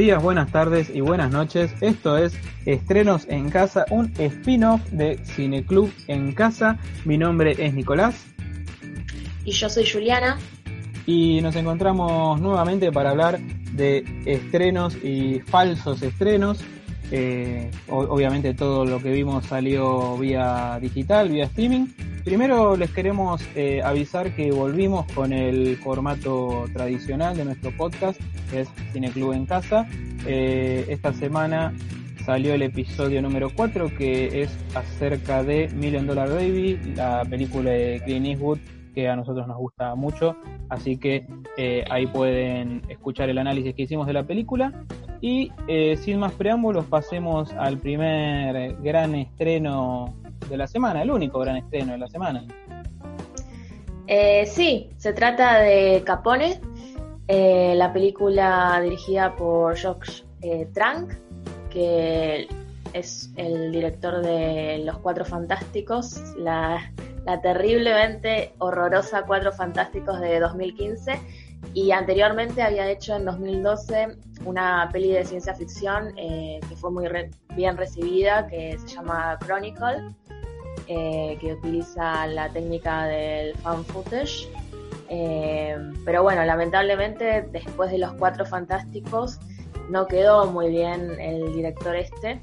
Días, buenas tardes y buenas noches. Esto es Estrenos en Casa, un spin-off de Cineclub en Casa. Mi nombre es Nicolás. Y yo soy Juliana. Y nos encontramos nuevamente para hablar de estrenos y falsos estrenos. Eh, obviamente todo lo que vimos salió vía digital, vía streaming. Primero les queremos eh, avisar que volvimos con el formato tradicional de nuestro podcast, que es Cineclub en Casa. Eh, esta semana salió el episodio número 4, que es acerca de Million Dollar Baby, la película de Clint Eastwood que a nosotros nos gusta mucho, así que eh, ahí pueden escuchar el análisis que hicimos de la película. Y sin más preámbulos, pasemos al primer gran estreno de la semana, el único gran estreno de la semana. Eh, sí, se trata de Capone, eh, la película dirigida por Josh eh, Trank, que es el director de Los Cuatro Fantásticos, la, terriblemente horrorosa Cuatro Fantásticos de 2015 y anteriormente había hecho en 2012 una peli de ciencia ficción que fue muy bien recibida que se llama Chronicle eh, que utiliza la técnica del fan footage. Eh, pero bueno, lamentablemente después de los cuatro fantásticos no quedó muy bien el director este.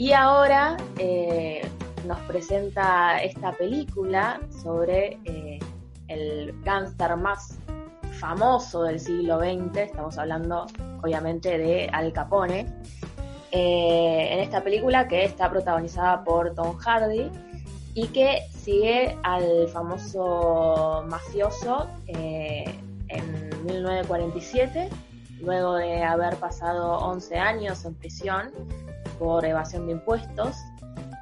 Y ahora eh, nos presenta esta película sobre el gángster más famoso del siglo XX, estamos hablando obviamente de Al Capone, en esta película que está protagonizada por Tom Hardy y que sigue al famoso mafioso eh, en 1947, luego de haber pasado 11 años en prisión por evasión de impuestos,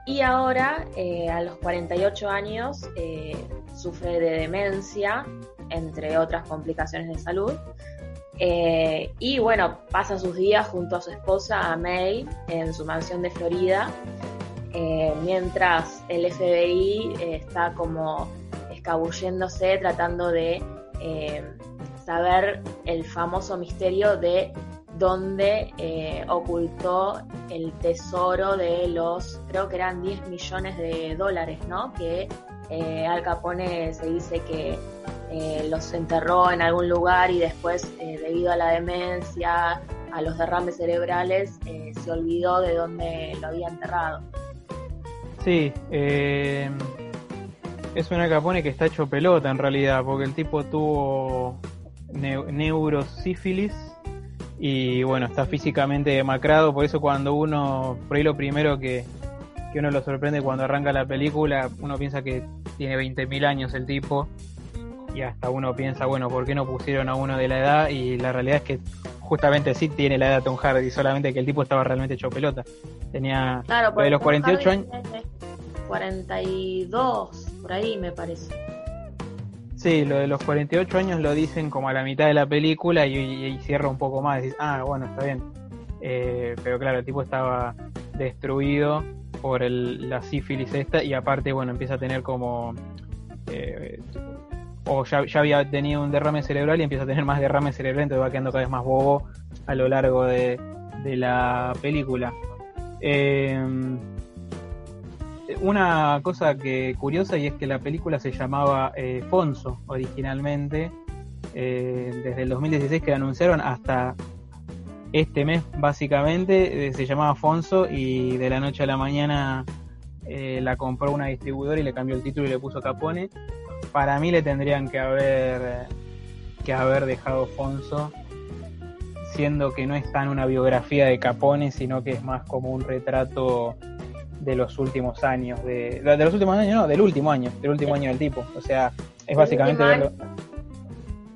y ahora eh, a los 48 años eh, sufre de demencia, entre otras complicaciones de salud. y bueno, pasa sus días junto a su esposa, a May, en su mansión de Florida, eh, mientras el FBI eh, está como escabulléndose tratando de eh, saber el famoso misterio de dónde ocultó el tesoro de los, creo que eran 10 millones de dólares, ¿no? Que Al Capone se dice que los enterró en algún lugar y después, debido a la demencia, a los derrames cerebrales, se olvidó de dónde lo había enterrado. Sí, eh, es una Capone que está hecho pelota en realidad, porque el tipo tuvo neurosífilis y bueno, está físicamente demacrado, por eso cuando uno, por ahí lo primero que, que uno lo sorprende cuando arranca la película, uno piensa que tiene 20.000 años el tipo y hasta uno piensa, bueno, ¿por qué no pusieron a uno de la edad? Y la realidad es que justamente sí tiene la edad de Tom Hardy, solamente que el tipo estaba realmente hecho pelota. Tenía de los 48 años. 42, por ahí me parece. Sí, lo de los 48 años lo dicen como a la mitad de la película y, cierra un poco más. Ah, bueno, está bien. Eh, pero claro, el tipo estaba destruido por el, la sífilis esta y aparte, bueno, empieza a tener como... Eh, o ya, ya, había tenido un derrame cerebral y empieza a tener más derrame cerebral, entonces va quedando cada vez más bobo a lo largo de, de la película. Eh, una cosa que curiosa y es que la película se llamaba eh, Fonso originalmente, eh, desde el 2016 que la anunciaron hasta este mes básicamente, eh, se llamaba Fonso y de la noche a la mañana la compró una distribuidora y le cambió el título y le puso Capone. Para mí le tendrían que haber que haber dejado Fonso, siendo que no es tan una biografía de Capone, sino que es más como un retrato de los últimos años, de, de los últimos años, no, del último año, del último año del tipo. O sea, es básicamente verlo.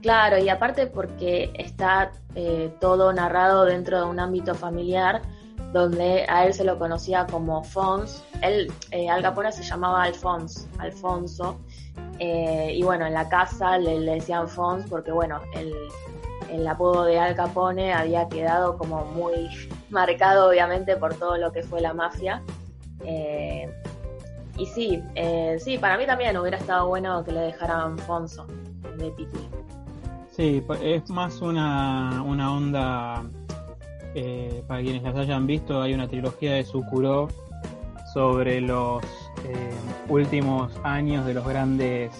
Claro, y aparte porque está eh, todo narrado dentro de un ámbito familiar donde a él se lo conocía como Fons. Él, eh, Al Capone se llamaba Alfons, Alfonso. Eh, y bueno, en la casa le, decían Fons porque bueno, el, el apodo de Al Capone había quedado como muy marcado obviamente por todo lo que fue la mafia. Eh, y sí, eh, sí, para mí también hubiera estado bueno que le dejaran Fonso de título. Sí, es más una, una onda, eh, para quienes las hayan visto, hay una trilogía de Sukuro sobre los últimos años de los grandes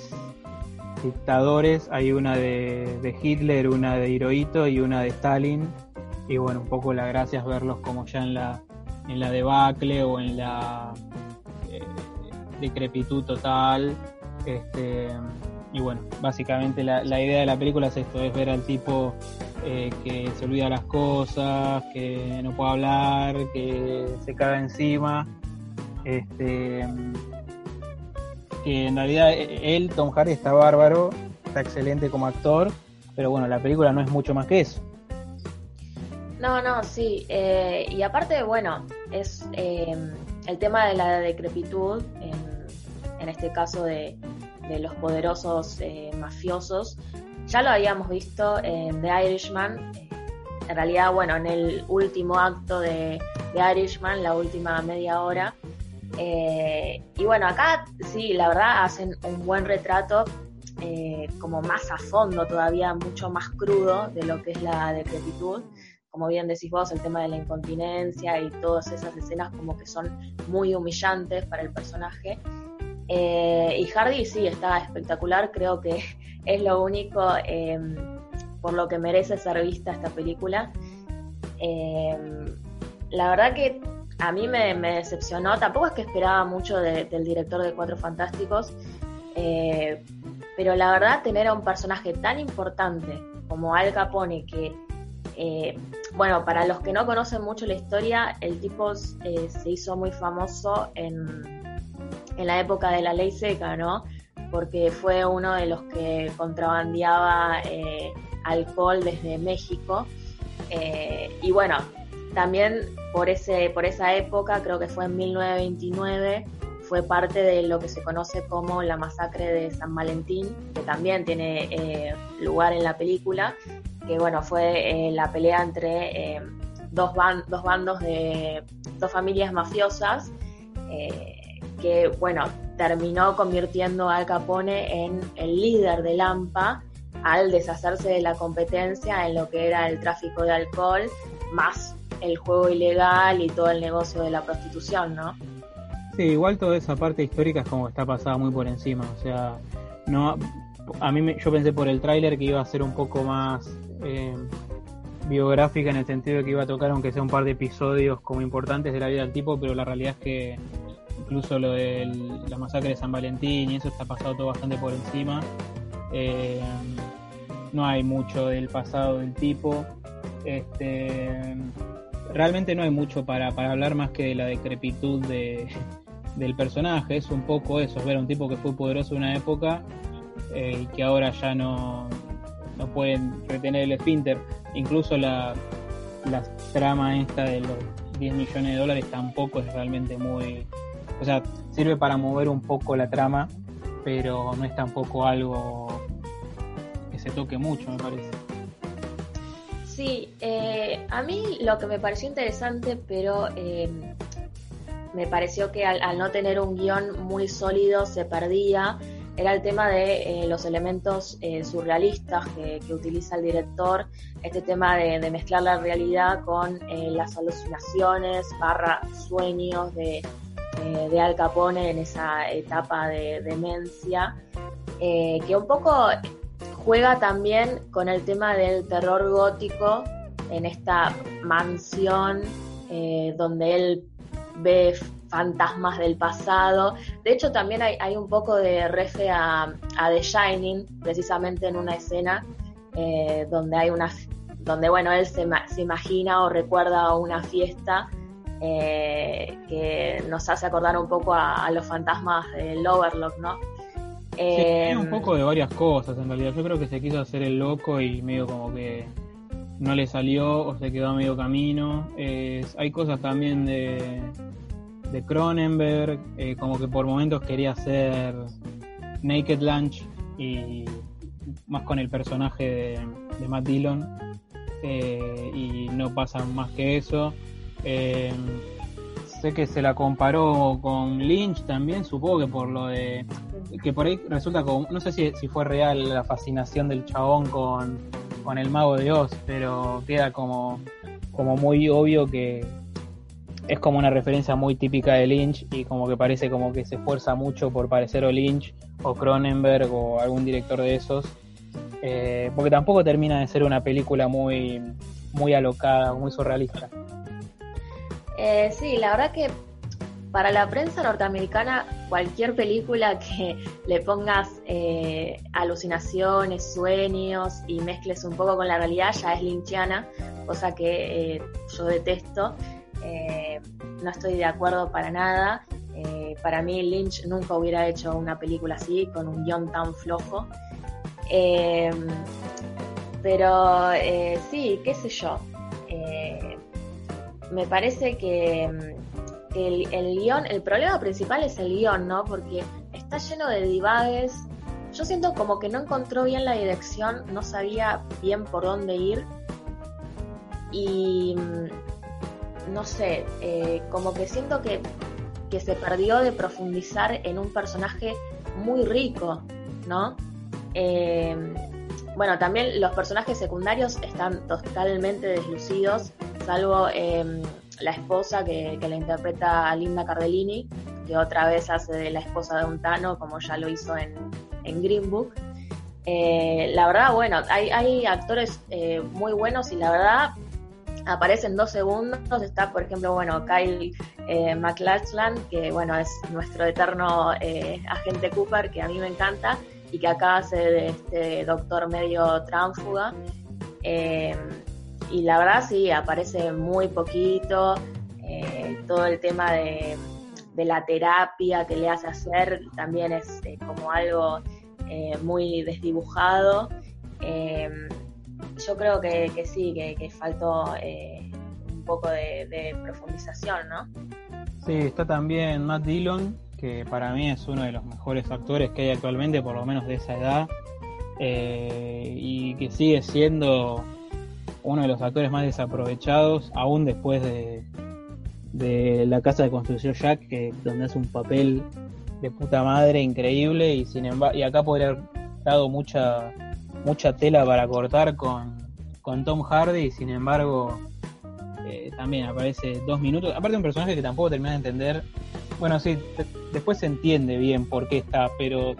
dictadores. Hay una de, de, Hitler, una de Hirohito y una de Stalin. Y bueno, un poco la gracia es verlos como ya en la, en la debacle o en la eh, decrepitud total. Este, y bueno, básicamente la, idea de la película es esto, es ver al tipo eh, que se olvida las cosas, que no puede hablar, que se caga encima. Este, que en realidad eh, él, Tom Hardy, está bárbaro, está excelente como actor, pero bueno, la película no es mucho más que eso. No, no, sí. Eh, y aparte, bueno, es eh, el tema de la decrepitud, en, este caso de, los poderosos eh, mafiosos. Ya lo habíamos visto en The Irishman. En realidad, bueno, en el último acto de The Irishman, la última media hora. y bueno, acá sí, la verdad hacen un buen retrato como más a fondo todavía, mucho más crudo de lo que es la decrepitud como bien decís vos, el tema de la incontinencia y todas esas escenas como que son muy humillantes para el personaje. Eh, y Hardy sí, está espectacular, creo que es lo único em, por lo que merece ser vista esta película. Em, la verdad que a mí me, decepcionó, tampoco es que esperaba mucho del director de Cuatro Fantásticos, eh, pero la verdad tener a un personaje tan importante como Al Capone que eh, bueno, para los que no conocen mucho la historia, el tipo eh, se hizo muy famoso en, en, la época de la ley seca, ¿no? Porque fue uno de los que contrabandeaba eh, alcohol desde México. y bueno, también por, ese, por esa época, creo que fue en 1929, fue parte de lo que se conoce como la masacre de San Valentín, que también tiene lugar en la película que bueno, fue eh, la pelea entre eh, dos, dos bandos de dos familias mafiosas, eh, que bueno, terminó convirtiendo a Al Capone en el líder de Lampa al deshacerse de la competencia en lo que era el tráfico de alcohol, más el juego ilegal y todo el negocio de la prostitución, ¿no? Sí, igual toda esa parte histórica es como que está pasada muy por encima, o sea, no a mí me, yo pensé por el tráiler que iba a ser un poco más eh, biográfica en el sentido de que iba a tocar aunque sea un par de episodios como importantes de la vida del tipo, pero la realidad es que incluso lo de la masacre de San Valentín y eso está pasado todo bastante por encima. Eh, no hay mucho del pasado del tipo. Este, realmente no hay mucho para, hablar más que de la decrepitud de, del personaje. Es un poco eso, es ver a un tipo que fue poderoso en una época eh, y que ahora ya no, no pueden retener el esfínter. Incluso la, la trama esta de los 10 millones de dólares tampoco es realmente muy... O sea, sirve para mover un poco la trama, pero no es tampoco algo que se toque mucho, me parece. Sí, eh, a mí lo que me pareció interesante, pero eh, me pareció que al, al, no tener un guion muy sólido se perdía era el tema de eh, los elementos eh, surrealistas que, utiliza el director, este tema de, mezclar la realidad con eh, las alucinaciones, barra sueños de, de, Al Capone en esa etapa de demencia, que un poco juega también con el tema del terror gótico en esta mansión donde él ve fantasmas del pasado. De hecho, también hay, un poco de refe a, The Shining, precisamente en una escena eh, donde hay una, donde bueno, él se, se imagina o recuerda una fiesta eh, que nos hace acordar un poco a, los fantasmas del Overlock, ¿no? Eh, un poco de varias cosas en realidad. Yo creo que se quiso hacer el loco y medio como que no le salió o se quedó a medio camino. hay cosas también de, de Cronenberg, eh, como que por momentos quería hacer Naked Lunch y más con el personaje de, Matt Dillon eh, y no pasa más que eso. Eh, sé que se la comparó con Lynch también, supongo que por lo de que por ahí resulta como, no sé si, si fue real la fascinación del chabón con, con el mago de Oz, pero queda como, como muy obvio que, es como una referencia muy típica de Lynch y como que parece como que se esfuerza mucho por parecer o Lynch o Cronenberg o algún director de esos. Eh, porque tampoco termina de ser una película muy, muy alocada, muy surrealista. Eh, sí, la verdad que para la prensa norteamericana cualquier película que le pongas eh, alucinaciones, sueños y mezcles un poco con la realidad ya es lynchiana, cosa que yo detesto. Eh, no estoy de acuerdo para nada. Eh, para mí Lynch nunca hubiera hecho una película así, con un guion tan flojo. Eh, pero sí, qué sé yo. me parece que, el, el, guion, el problema principal es el guion, ¿no? Porque está lleno de divagues. Yo siento como que no encontró bien la dirección, no sabía bien por dónde ir. Y no sé, eh, como que siento que, se perdió de profundizar en un personaje muy rico, ¿no? Eh, bueno, también los personajes secundarios están totalmente deslucidos, salvo em, la esposa que, que la interpreta Linda Cardellini, que otra vez hace la esposa de un Tano, como ya lo hizo en, en Green Book. Eh, la verdad, bueno, hay, hay actores muy buenos y la verdad aparece en dos segundos. Está, por ejemplo, bueno, Kyle eh, McLachlan, que bueno, es nuestro eterno eh, agente Cooper, que a mí me encanta, y que acá hace de este doctor medio tránfuga. Eh, y la verdad sí, aparece muy poquito. todo el tema de, de, la terapia que le hace hacer también es como algo muy desdibujado yo creo que, sí, que, faltó eh, un poco de, profundización, ¿no? Sí, está también Matt Dillon, que para mí es uno de los mejores actores que hay actualmente, por lo menos de esa edad, eh, y que sigue siendo uno de los actores más desaprovechados, aún después de, de La Casa de Construcción Jack, que, donde hace un papel de puta madre increíble, y sin embargo, y acá podría haber dado mucha mucha tela para cortar con, con Tom Hardy, sin embargo, eh, también aparece dos minutos. Aparte, un personaje que tampoco termina de entender. Bueno, sí, después se entiende bien por qué está, pero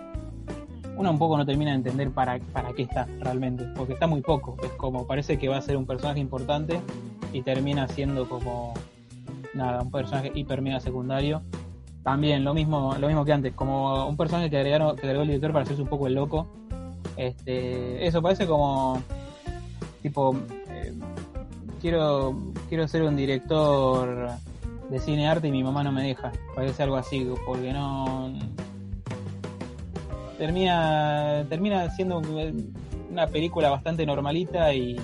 uno un poco no termina de entender para, para qué está realmente, porque está muy poco. Es como parece que va a ser un personaje importante y termina siendo como nada, un personaje hiper mega secundario. También lo mismo, lo mismo que antes, como un personaje que agregaron, que agregó el director para hacerse un poco el loco este, eso parece como tipo eh, quiero quiero ser un director de cine arte y mi mamá no me deja. Parece algo así, porque no termina termina siendo una película bastante normalita y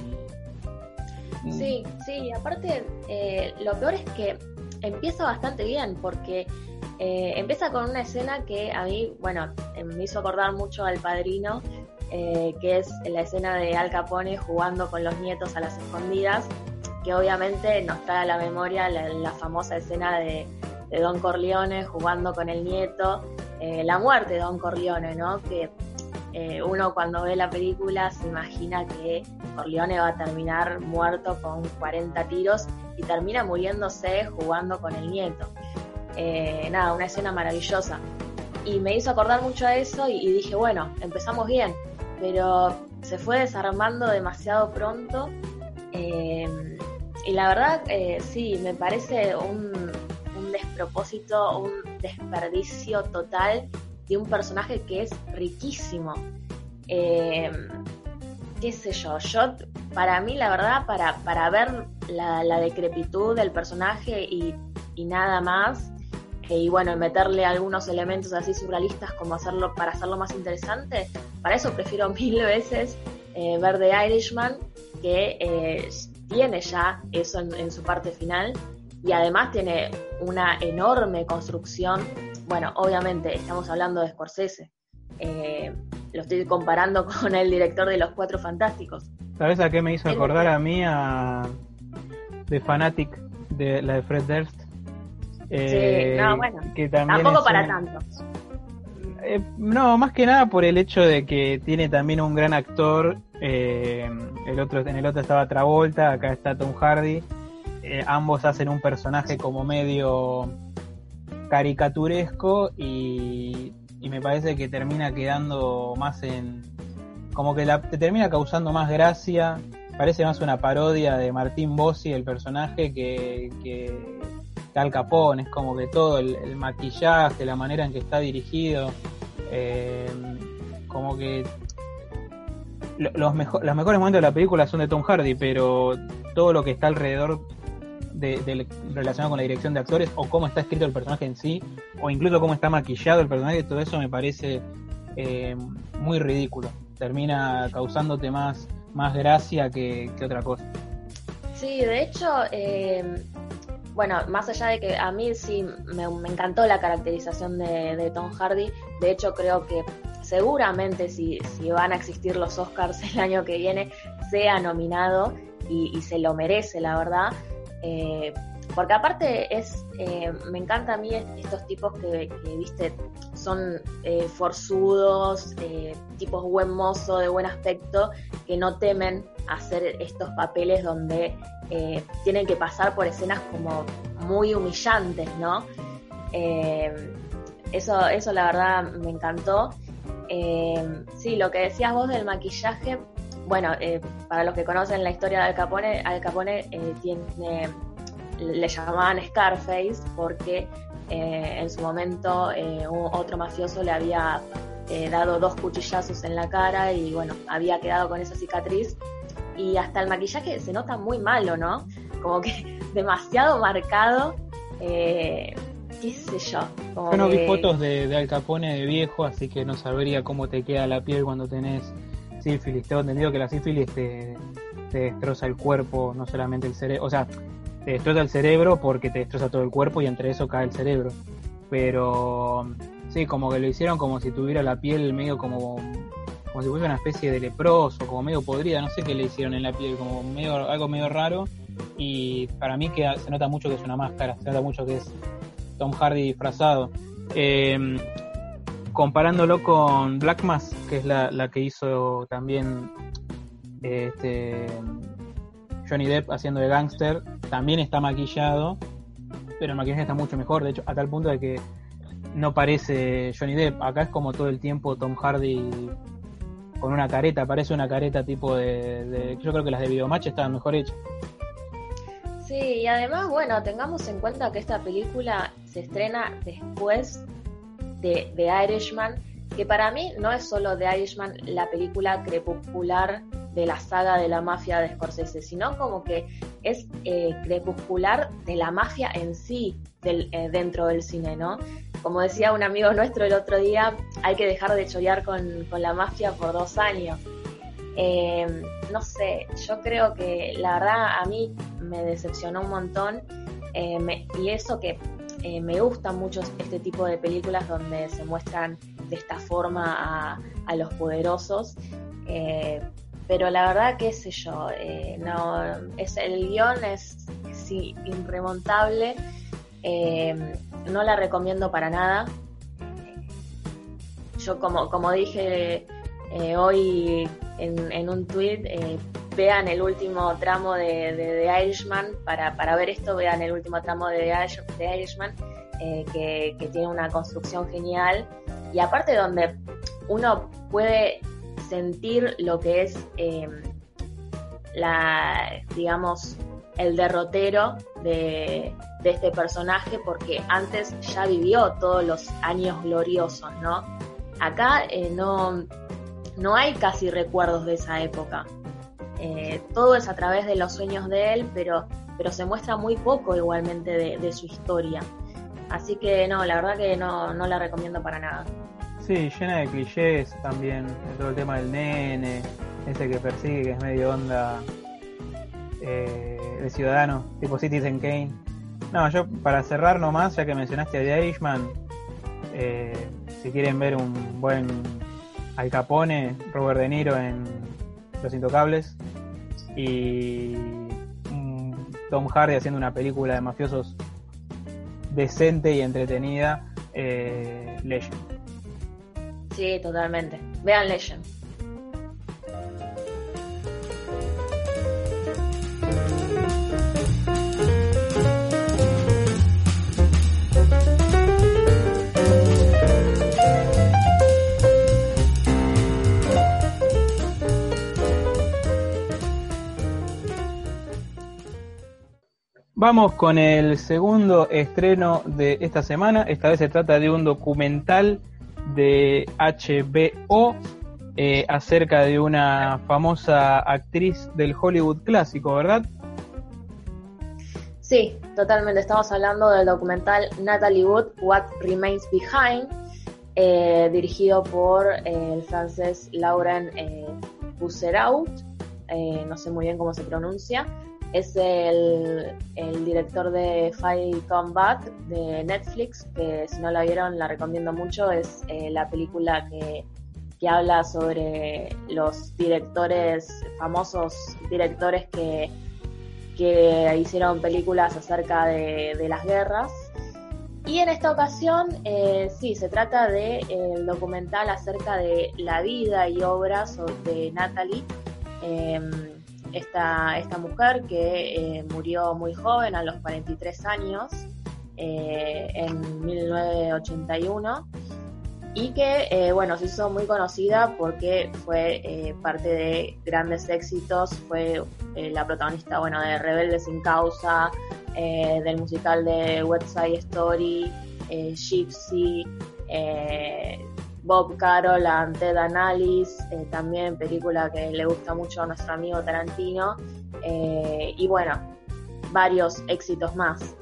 Sí, sí, aparte eh, lo peor es que empieza bastante bien porque eh, empieza con una escena que a mí, bueno, me hizo acordar mucho al padrino eh, que es la escena de Al Capone jugando con los nietos a las escondidas, que obviamente nos trae a la memoria la, famosa escena de, Don Corleone jugando con el nieto, eh, la muerte de Don Corleone, ¿no? Que eh, uno cuando ve la película se imagina que Corleone va a terminar muerto con 40 tiros y termina muriéndose jugando con el nieto. nada, una escena maravillosa. Y me hizo acordar mucho a eso y dije, bueno, empezamos bien pero se fue desarmando demasiado pronto. Eh, y la verdad, eh, sí, me parece un, despropósito, un desperdicio total de un personaje que es riquísimo. Eh, qué sé yo, yo, para mí la verdad, para, para ver la, decrepitud del personaje y, nada más, y bueno, meterle algunos elementos así surrealistas como hacerlo para hacerlo más interesante, para eso prefiero mil veces eh, ver The Irishman, que eh, tiene ya eso en, su parte final y además tiene una enorme construcción. Bueno, obviamente estamos hablando de Scorsese. Eh, lo estoy comparando con el director de Los Cuatro Fantásticos. ¿Sabes a qué me hizo acordar a mí? A The Fanatic, de la de Fred Durst. Eh, sí, no, bueno, tampoco para tanto. Eh, no, más que nada por el hecho de que tiene también un gran actor. Eh, el otro, en el otro estaba Travolta, acá está Tom Hardy. ambos hacen un personaje como medio caricaturesco y y me parece que termina quedando más en. como que la, te termina causando más gracia. Parece más una parodia de Martín Bossi, el personaje, que, que Al Capone. Es como que todo, el, maquillaje, la manera en que está dirigido. Eh, como que los mejores momentos de la película son de Tom Hardy, pero todo lo que está alrededor de, relacionado con la dirección de actores o cómo está escrito el personaje en sí o incluso cómo está maquillado el personaje, todo eso me parece eh, muy ridículo. Termina causándote más, más gracia que, otra cosa. Sí, de hecho, eh, bueno, más allá de que a mí sí me, encantó la caracterización de, Tom Hardy, de hecho creo que seguramente si, van a existir los Oscars el año que viene, sea nominado y, se lo merece, la verdad. Eh, porque aparte es, eh, me encanta a mí estos tipos que, viste, son eh, forzudos, tipos buen mozo, de buen aspecto, que no temen hacer estos papeles donde tienen que pasar por escenas como muy humillantes, ¿no? eso, eso la verdad me encantó. sí, lo que decías vos del maquillaje, bueno, eh, para los que conocen la historia de Al Capone, Al Capone eh, tiene, le llamaban Scarface porque eh, en su momento otro mafioso le había dado dos cuchillazos en la cara y bueno, había quedado con esa cicatriz. Y hasta el maquillaje se nota muy malo, ¿no? Como que demasiado marcado. qué sé yo. yo no vi fotos de, de Al Capone de viejo, así que no sabría cómo te queda la piel cuando tenés sífilis. Tengo entendido que la sífilis te, destroza el cuerpo, no solamente el cerebro. O sea, te destroza el cerebro porque te destroza todo el cuerpo y entre eso cae el cerebro. Pero sí, como que lo hicieron como si tuviera la piel medio como como si fuese una especie de leproso, como medio podrida, no sé qué le hicieron en la piel, como medio algo medio raro. Y para mí que se nota mucho que es una máscara, se nota mucho que es Tom Hardy disfrazado. Eh, comparándolo con Black Mass, que es la, que hizo también este, Johnny Depp haciendo de gangster, también está maquillado, pero el maquillaje está mucho mejor, de hecho, a tal punto de que no parece Johnny Depp, acá es como todo el tiempo Tom Hardy con una careta, parece una careta tipo de, yo creo que las de Videomatch estaban mejor hechas. Sí, y además, bueno, tengamos en cuenta que esta película se estrena después de The Irishman, que para mí no es solo The Irishman la película crepuscular de la saga de la mafia de Scorsese, sino como que es eh, crepuscular de la mafia en sí del, eh, dentro del cine, ¿no? Como decía un amigo nuestro el otro día, hay que dejar de chorear con, la mafia por dos años. Eh, no sé, yo creo que la verdad a mí me decepcionó un montón y eso que eh, me gustan mucho este tipo de películas donde se muestran de esta forma a, los poderosos. Eh, pero la verdad, qué sé yo, eh, no, es, el guion es, irremontable. No la recomiendo para nada. Yo, como, como dije hoy en, un tweet, vean el último tramo de, The Irishman, para, para, ver esto vean el último tramo de The, Irishman, eh, que, tiene una construcción genial y aparte donde uno puede sentir lo que es em, la, digamos, el derrotero de, este personaje porque antes ya vivió todos los años gloriosos, ¿no? Acá eh, no, no hay casi recuerdos de esa época. Eh, todo es a través de los sueños de él, pero, pero se muestra muy poco igualmente de, su historia. Así que no, la verdad que no, no la recomiendo para nada. Sí, llena de clichés también, todo el tema del nene, ese que persigue, que es medio onda eh, de ciudadano, tipo Citizen Kane. No, yo para cerrar nomás, ya que mencionaste a The Irishman, eh, si quieren ver un buen Al Capone, Robert De Niro en Los Intocables y Tom Hardy haciendo una película de mafiosos decente y entretenida, eh, Legend. Sí, totalmente. Vean Legend. Vamos con el segundo estreno de esta semana. Esta vez se trata de un documental de HBO eh, acerca de una famosa actriz del Hollywood clásico, ¿verdad? Sí, totalmente. Estamos hablando del documental Natalie Wood, What Remains Behind, eh, dirigido por eh, el francés Lauren eh, no sé muy bien cómo se pronuncia es el, director de Fight Combat de Netflix, que si no la vieron la recomiendo mucho, es eh, la película que, habla sobre los directores, famosos directores que, que hicieron películas acerca de, las guerras. Y en esta ocasión, eh, sí, se trata de el documental acerca de la vida y obras de Natalie. Em, esta, esta mujer que eh, murió muy joven, a los 43 años, eh, en 1981, y que, eh, bueno, se hizo muy conocida porque fue parte de grandes éxitos, fue la protagonista, bueno, de Rebelde sin Causa, del musical de West Side Story, Gypsy, Bob Carol, Ted Analysis, eh, también película que le gusta mucho a nuestro amigo Tarantino, eh, y bueno, varios éxitos más.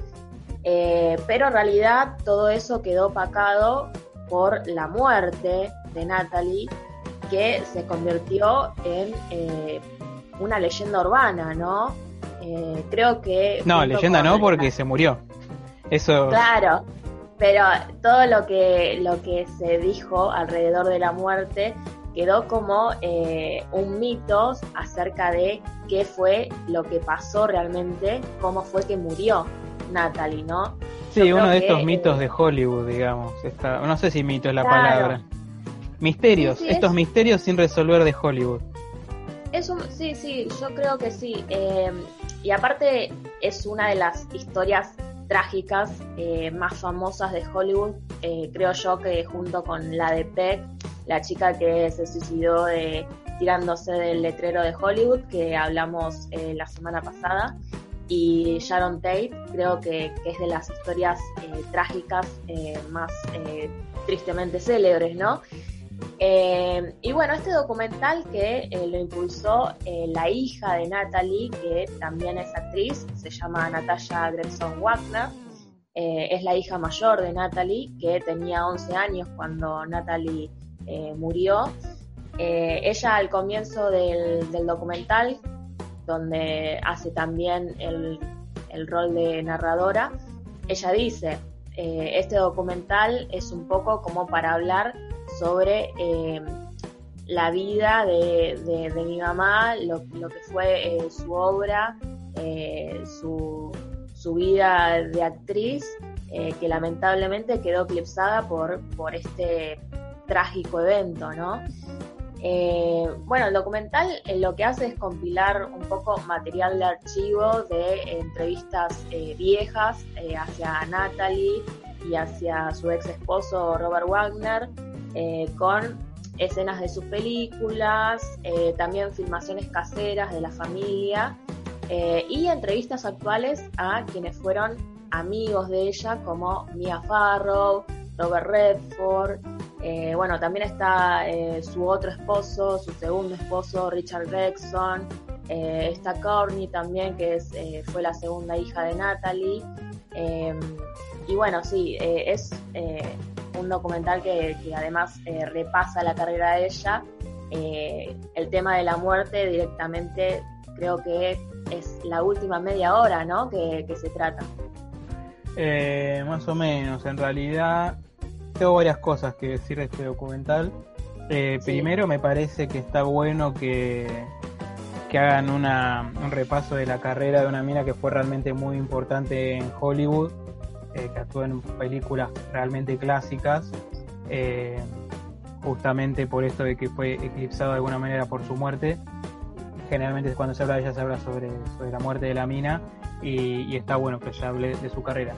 Eh, pero en realidad todo eso quedó opacado por la muerte de Natalie, que se convirtió en una leyenda urbana, ¿no? creo que... No, leyenda no, porque se murió. Eso... Claro, pero todo lo que, lo que se dijo alrededor de la muerte quedó como eh, un mito acerca de qué fue lo que pasó realmente, cómo fue que murió Natalie, ¿no? Sí, uno de estos mitos de Hollywood, digamos. no sé si mito es la palabra. Misterios, estos misterios sin resolver de Hollywood. Es sí, sí, yo creo que sí. Eh, y aparte es una de las historias trágicas eh, más famosas de Hollywood, eh, creo yo que junto con la de Peck, la chica que se suicidó tirándose del letrero de Hollywood, que hablamos eh, la semana pasada, y Sharon Tate, creo que es de las historias trágicas más tristemente célebres, ¿no? Eh, y bueno, este documental que eh, lo impulsó eh, la hija de Natalie, que también es actriz, se llama Natasha Gregson Wagner, es la hija mayor de Natalie, que tenía 11 años cuando Natalie murió. ella al comienzo del, documental, donde hace también el, el rol de narradora, ella dice, este documental es un poco como para hablar sobre eh, la vida de, mi mamá, lo, que fue eh, su obra, eh, su, vida de actriz, que lamentablemente quedó eclipsada por, por este trágico evento, ¿no? bueno, el documental lo que hace es compilar un poco material de archivo de entrevistas viejas hacia Natalie y hacia su ex esposo Robert Wagner, eh, con escenas de sus películas, eh, también filmaciones caseras de la familia eh, y entrevistas actuales a quienes fueron amigos de ella como Mia Farrow, Robert Redford, bueno, también está su otro esposo, su segundo esposo, Richard Gregson. Está Courtney también, que es, fue la segunda hija de Natalie. y bueno, sí, es un documental que, además repasa la carrera de ella. el tema de la muerte directamente creo que es la última media hora, ¿no? Que, se trata. más o menos, en realidad tengo varias cosas que decir de este documental. Eh, primero, me parece que está bueno que, que hagan una, un repaso de la carrera de una mina que fue realmente muy importante en Hollywood, eh, que actuó en películas realmente clásicas, eh, justamente por esto de que fue eclipsado de alguna manera por su muerte. Generalmente cuando se habla de ella se habla sobre, sobre la muerte de la mina y, está bueno que se hable de su carrera.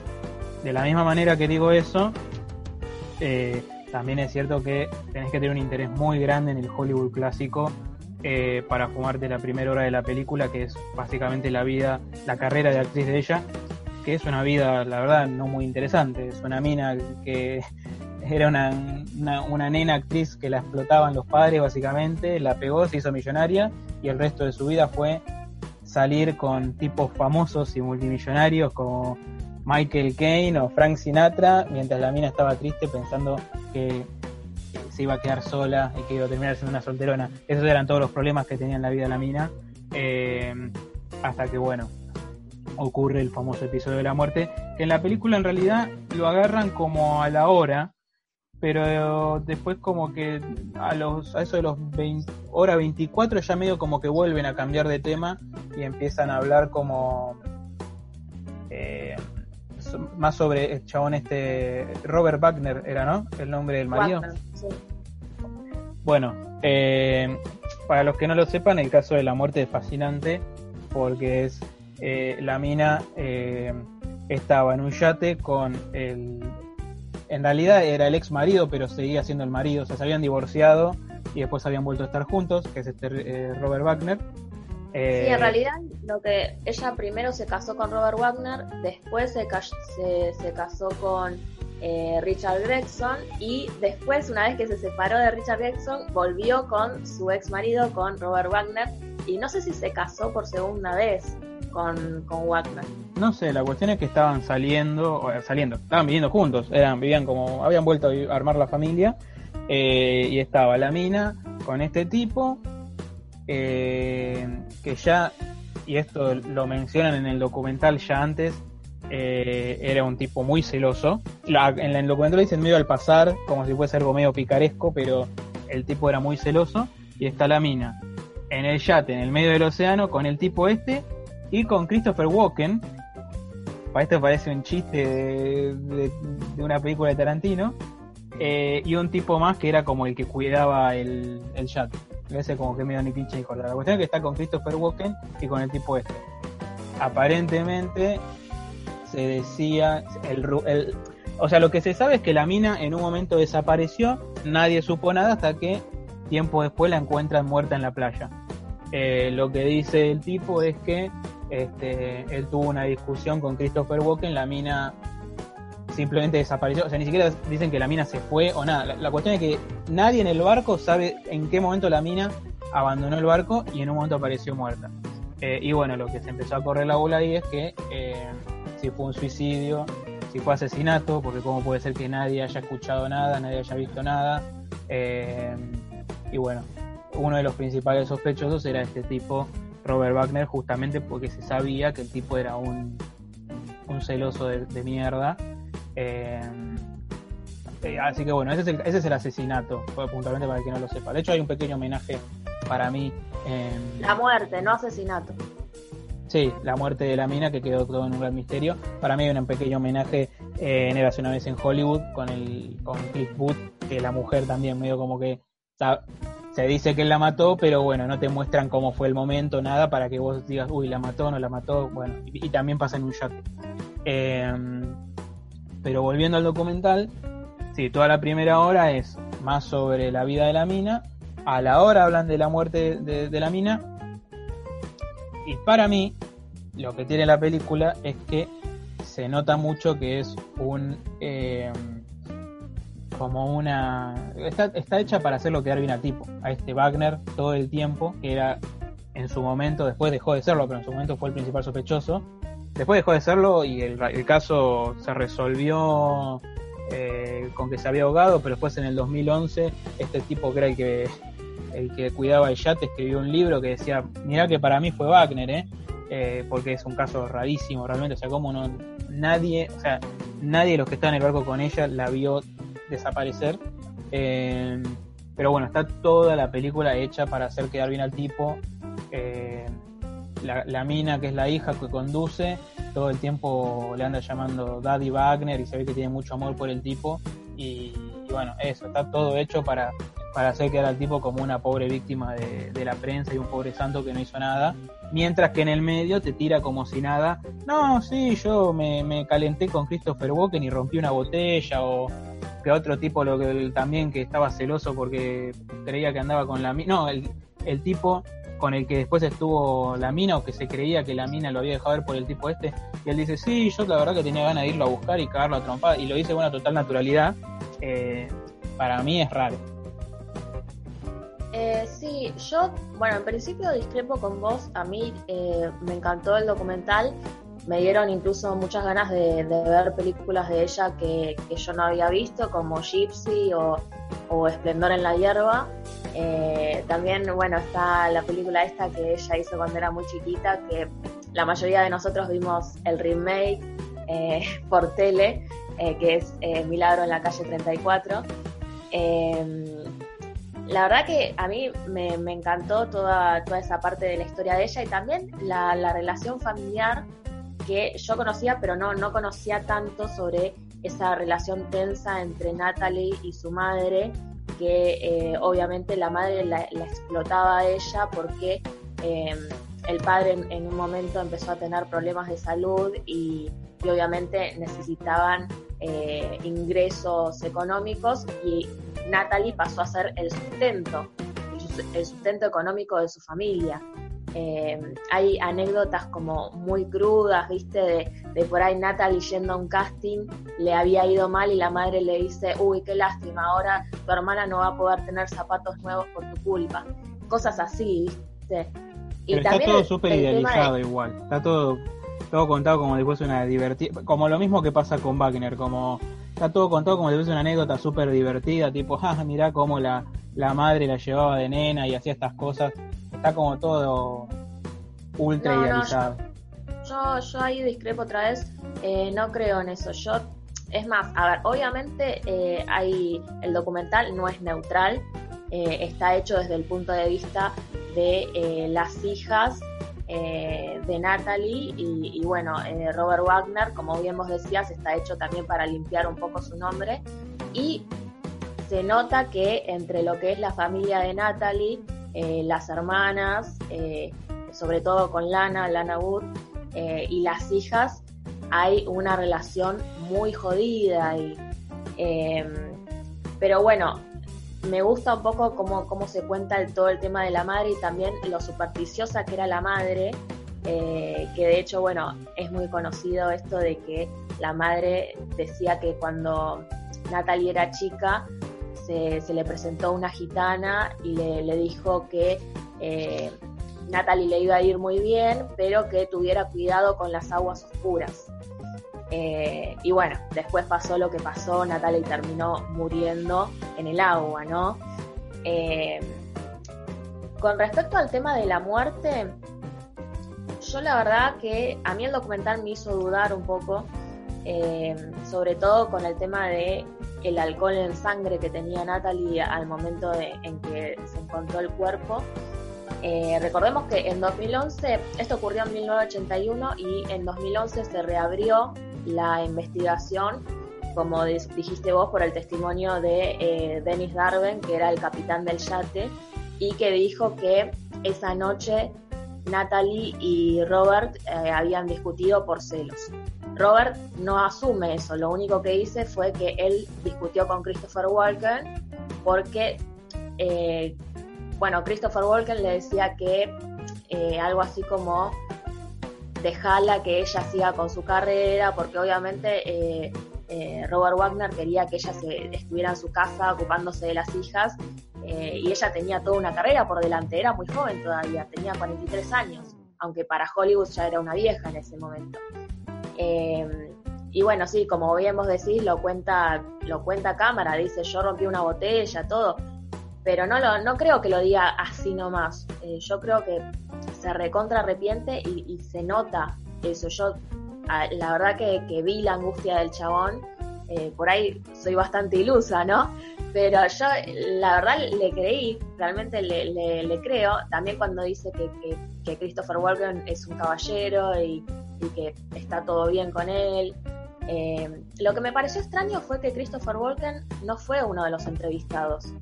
De la misma manera que digo eso, eh, también es cierto que tenés que tener un interés muy grande en el Hollywood clásico eh, para fumarte la primera hora de la película, que es básicamente la vida, la carrera de actriz de ella, que es una vida, la verdad, no muy interesante. Es una mina que era una, una, nena actriz que la explotaban los padres, básicamente, la pegó, se hizo millonaria y el resto de su vida fue salir con tipos famosos y multimillonarios como Michael Caine o Frank Sinatra, mientras la mina estaba triste pensando que se iba a quedar sola y que iba a terminar siendo una solterona. Esos eran todos los problemas que tenía en la vida la mina. Eh, hasta que, bueno, ocurre el famoso episodio de la muerte, que en la película en realidad lo agarran como a la hora, pero después como que a los a eso de los 20, hora 24 ya medio como que vuelven a cambiar de tema y empiezan a hablar como eh, más sobre el chabón este, Robert Wagner era, ¿no? El nombre del marido. Bueno, eh, para los que no lo sepan, el caso de la muerte es fascinante porque es eh, la mina eh, estaba en un yate con el... En realidad era el ex marido, pero seguía siendo el marido, o sea, se habían divorciado y después habían vuelto a estar juntos, que es este Robert Wagner. Sí, en eh, realidad lo que ella primero se casó con Robert Wagner, después se, se, casó con eh, Richard Gregson y después, una vez que se separó de Richard Gregson, volvió con su ex marido, con Robert Wagner, y no sé si se casó por segunda vez con, Wagner. No sé, la cuestión es que estaban saliendo, saliendo, estaban viviendo juntos, eran, vivían como, habían vuelto a armar la familia, eh, y estaba la mina con este tipo, eh, que ya, y esto lo mencionan en el documental ya antes, eh, era un tipo muy celoso. en el documental dicen medio al pasar, como si fuese algo medio picaresco, pero el tipo era muy celoso. Y está la mina en el yate, en el medio del océano, con el tipo este y con Christopher Walken. Para esto parece un chiste de, una película de Tarantino. Eh, y un tipo más que era como el que cuidaba el, el yate. Ese como que me ni pinche hijo. La cuestión es que está con Christopher Walken y con el tipo este. Aparentemente se decía el o sea, lo que se sabe es que la mina en un momento desapareció, nadie supo nada hasta que tiempo después la encuentran muerta en la playa. Eh, lo que dice el tipo es que este, él tuvo una discusión con Christopher Walken, la mina simplemente desapareció. O sea, ni siquiera dicen que la mina se fue o nada. La, cuestión es que nadie en el barco sabe en qué momento la mina abandonó el barco y en un momento apareció muerta. Eh, y bueno, lo que se empezó a correr la bola ahí es que eh, si fue un suicidio, si fue asesinato, porque cómo puede ser que nadie haya escuchado nada, nadie haya visto nada. Eh, y bueno, uno de los principales sospechosos era este tipo, Robert Wagner, justamente porque se sabía que el tipo era un, un celoso de, de mierda eh, eh, así que bueno, ese es, el, ese es el asesinato, puntualmente para el que no lo sepa. De hecho, hay un pequeño homenaje para mí. la muerte, no asesinato. Sí, la muerte de la mina que quedó todo en un gran misterio. Para mí hay un pequeño homenaje eh, en una vez en Hollywood con el con Cliff Booth, que la mujer también medio como que se dice que la mató, pero bueno, no te muestran cómo fue el momento, nada, para que vos digas, uy, la mató, no la mató, bueno, y, también pasa en un yate. Eh, pero volviendo al documental, sí, toda la primera hora es más sobre la vida de la mina. A la hora hablan de la muerte de, la mina. Y para mí, lo que tiene la película es que se nota mucho que es un. Eh, como una... Está, está hecha para hacerlo quedar bien al tipo, a este Wagner todo el tiempo, que era en su momento, después dejó de serlo, pero en su momento fue el principal sospechoso. Después dejó de serlo y el, el caso se resolvió eh, con que se había ahogado, pero después en el 2011 este tipo que era el que, el que cuidaba el yate escribió un libro que decía, mirá que para mí fue Wagner, ¿eh? Eh, porque es un caso rarísimo realmente, o sea, como no, nadie, o sea, nadie de los que estaban en el barco con ella la vio desaparecer. Eh, pero bueno, está toda la película hecha para hacer quedar bien al tipo. Eh, la, mina, que es la hija que conduce, todo el tiempo le anda llamando Daddy Wagner y se ve que tiene mucho amor por el tipo. Y, bueno, eso, está todo hecho para, para hacer quedar al tipo como una pobre víctima de, la prensa y un pobre santo que no hizo nada. Mientras que en el medio te tira como si nada. No, sí, yo me calenté con Christopher Walken y rompí una botella o que otro tipo lo que también que estaba celoso porque creía que andaba con la mina. No, el, el tipo con el que después estuvo la mina o que se creía que la mina lo había dejado ver por el tipo este y él dice sí yo la verdad que tenía ganas de irlo a buscar y cagarlo a trompada y lo dice con una total naturalidad eh, para mí es raro eh, sí, yo, bueno, en principio discrepo con vos. A mí eh, me encantó el documental. Me dieron incluso muchas ganas de, ver películas de ella que, yo no había visto, como Gypsy o, o Esplendor en la Hierba. Eh, también, bueno, está la película esta que ella hizo cuando era muy chiquita, que la mayoría de nosotros vimos el remake eh, por tele, eh, que es Milagro en la calle 34 la verdad que a mí me, encantó toda, toda esa parte de la historia de ella y también la, relación familiar que yo conocía, pero no, no conocía tanto sobre esa relación tensa entre Natalie y su madre, que eh, obviamente la madre la, explotaba a ella porque eh, el padre en, un momento empezó a tener problemas de salud y, y obviamente necesitaban eh, ingresos económicos y Natalie pasó a ser el sustento, el sustento económico de su familia. Eh, hay anécdotas como muy crudas, viste, de, de, por ahí Natalie yendo a un casting, le había ido mal y la madre le dice, uy, qué lástima, ahora tu hermana no va a poder tener zapatos nuevos por tu culpa. Cosas así, viste. Y Pero está todo súper idealizado de... igual, está todo, todo contado como si fuese una divertida, como lo mismo que pasa con Wagner, como está todo contado como si fuese una anécdota súper divertida, tipo, ah, mirá cómo la, la madre la llevaba de nena y hacía estas cosas. Está como todo ultra no, idealizado. No, yo, yo, ahí discrepo otra vez. Eh, no creo en eso. Yo, es más, a ver, obviamente eh, hay el documental no es neutral. Eh, está hecho desde el punto de vista de las hijas de Natalie y, y bueno, Robert Wagner, como bien vos decías, está hecho también para limpiar un poco su nombre y se nota que entre lo que es la familia de Natalie, eh, las hermanas, eh, sobre todo con Lana, Lana Wood, eh, y las hijas, hay una relación muy jodida y pero bueno, me gusta un poco cómo, cómo se cuenta todo el tema de la madre y también lo supersticiosa que era la madre, que de hecho, bueno, es muy conocido esto de que la madre decía que cuando Natalie era chica se, le presentó una gitana y le, dijo que eh, Natalie le iba a ir muy bien, pero que tuviera cuidado con las aguas oscuras. Eh, y bueno, después pasó lo que pasó, Natalie terminó muriendo en el agua, ¿no? Eh, con respecto al tema de la muerte, yo la verdad que a mí el documental me hizo dudar un poco, sobre todo con el tema de el alcohol en sangre que tenía Natalie al momento en que se encontró el cuerpo. Eh, recordemos que en 2011, esto ocurrió en 1981 y en 2011 se reabrió la investigación, como dijiste vos, por el testimonio de eh, Dennis Darwin, que era el capitán del yate, y que dijo que esa noche Natalie y Robert eh, habían discutido por celos. Robert no asume eso, lo único que dice fue que él discutió con Christopher Walken porque, eh, bueno, Christopher Walken le decía que eh, algo así como dejala que ella siga con su carrera, porque obviamente eh, eh, Robert Wagner quería que ella se, estuviera en su casa ocupándose de las hijas eh, y ella tenía toda una carrera por delante, era muy joven todavía, tenía 43 años, aunque para Hollywood ya era una vieja en ese momento. Eh, y bueno, sí, como bien vos decís, lo cuenta, lo cuenta cámara, dice yo rompí una botella, todo, pero no, lo, no creo que lo diga así nomás, yo creo que se recontra arrepiente y, se nota eso. Yo, la verdad que, vi la angustia del chabón, eh, por ahí soy bastante ilusa, ¿no? Pero yo, la verdad, le creí, realmente le, creo, también cuando dice que, que, Christopher Walken es un caballero y, que está todo bien con él. Eh, lo que me pareció extraño fue que Christopher Walken no fue uno de los entrevistados.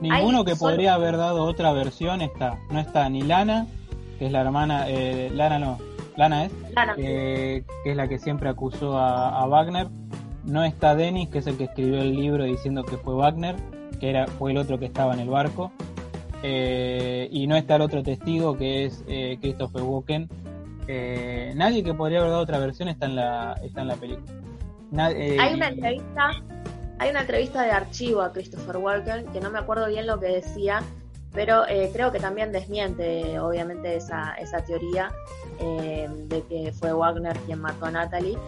Ninguno que podría haber dado otra versión está. No está ni Lana, que es la hermana, eh, Lana no, Lana es, que es la que siempre acusó a, Wagner. No está Dennis, que es el que escribió el libro diciendo que fue Wagner, que era, fue el otro que estaba en el barco. Eh, y no está el otro testigo que es Christopher Walken. Eh, nadie que podría haber dado otra versión está en la, está en la película. hay una entrevista, hay una entrevista de archivo a Christopher Walken que no me acuerdo bien lo que decía, pero eh, creo que también desmiente obviamente esa, esa teoría eh, de que fue Wagner quien mató a Natalie.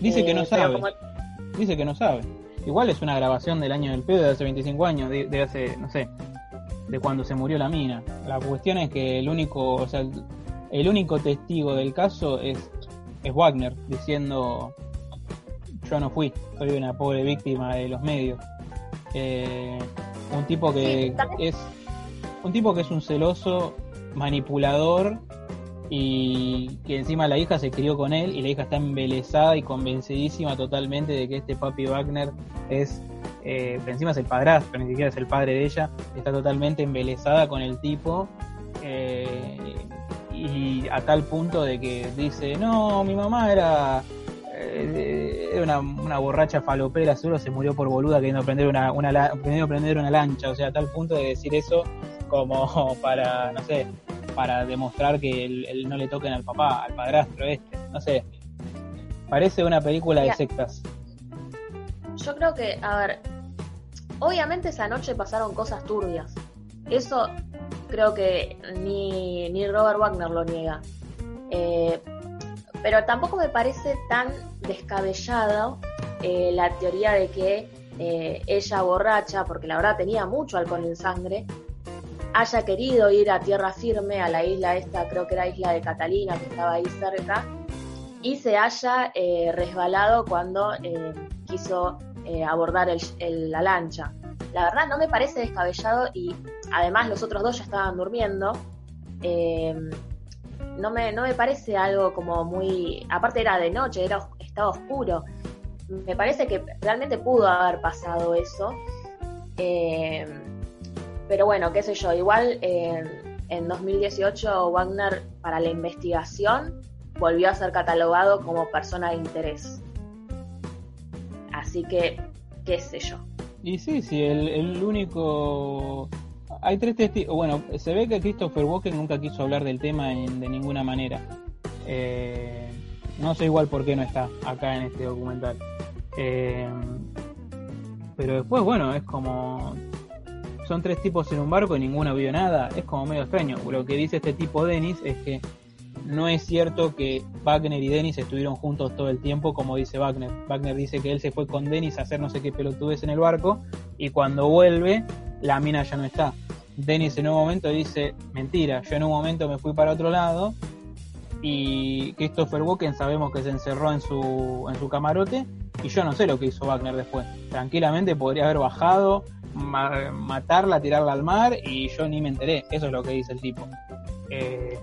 Dice que no eh, sabe. Dice que no sabe. Igual es una grabación del año del pedo de hace 25 años, de, hace, no sé, de cuando se murió la mina. La cuestión es que el único, o sea, el, único testigo del caso es, es Wagner, diciendo yo no fui, soy una pobre víctima de los medios. un tipo que es un tipo que es un celoso, manipulador y que encima la hija se crió con él y la hija está embelesada y convencidísima totalmente de que este papi Wagner es, eh, encima es el padrastro, ni siquiera es el padre de ella, está totalmente embelesada con el tipo eh, y a tal punto de que dice, no, mi mamá era eh, era una, borracha falopera, seguro se murió por boluda queriendo aprender una, una, aprender una lancha, o sea, a tal punto de decir eso como para, no sé, para demostrar que él, no le toquen al papá, al padrastro este, no sé. Parece una película de sectas. Yo creo que, a ver, obviamente esa noche pasaron cosas turbias. Eso creo que ni, ni Robert Wagner lo niega. Eh, pero tampoco me parece tan descabellado eh, la teoría de que eh, ella borracha, porque la verdad tenía mucho alcohol en sangre, haya querido ir a tierra firme, a la isla esta, creo que era isla de Catalina, que estaba ahí cerca, y se haya resbalado cuando quiso abordar la lancha. La verdad no me parece descabellado y además los otros dos ya estaban durmiendo. no, me, no me parece algo como muy... Aparte era de noche, era, estaba oscuro. Me parece que realmente pudo haber pasado eso. Pero bueno, qué sé yo, igual en 2018 Wagner para la investigación volvió a ser catalogado como persona de interés. Así que, qué sé yo. Y sí, sí, el, único... Hay tres testigos. Bueno, se ve que Christopher Walken nunca quiso hablar del tema de ninguna manera. Eh, no sé igual por qué no está acá en este documental. Eh, pero después, bueno, es como son tres tipos en un barco y ninguno vio nada, es como medio extraño. Lo que dice este tipo Dennis es que no es cierto que Wagner y Dennis estuvieron juntos todo el tiempo, como dice Wagner. Wagner dice que él se fue con Dennis a hacer no sé qué pelotudez en el barco y cuando vuelve, la mina ya no está. Dennis en un momento dice, mentira, yo en un momento me fui para otro lado y Christopher Walken sabemos que se encerró en su, en su camarote y yo no sé lo que hizo Wagner después. Tranquilamente podría haber bajado, matarla, tirarla al mar y yo ni me enteré. Eso es lo que dice el tipo. Eh,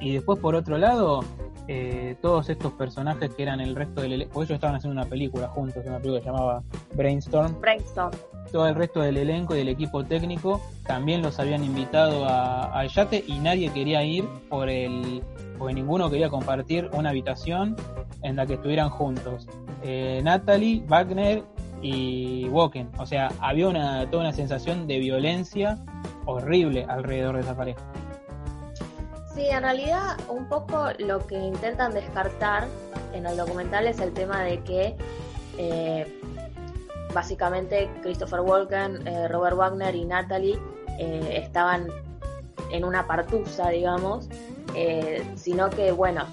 y después, por otro lado, eh, todos estos personajes que eran el resto del elenco, ellos estaban haciendo una película juntos, una película que se llamaba Brainstorm. Brainstorm. Todo el resto del elenco y del equipo técnico también los habían invitado a, yate y nadie quería ir por el porque ninguno quería compartir una habitación en la que estuvieran juntos. Eh, Natalie, Wagner y Woken. O sea, había una, toda una sensación de violencia horrible alrededor de esa pareja. Sí, en realidad un poco lo que intentan descartar en el documental es el tema de que básicamente Christopher Walken, Robert Wagner y Natalie estaban en una partusa, digamos, sino que, bueno,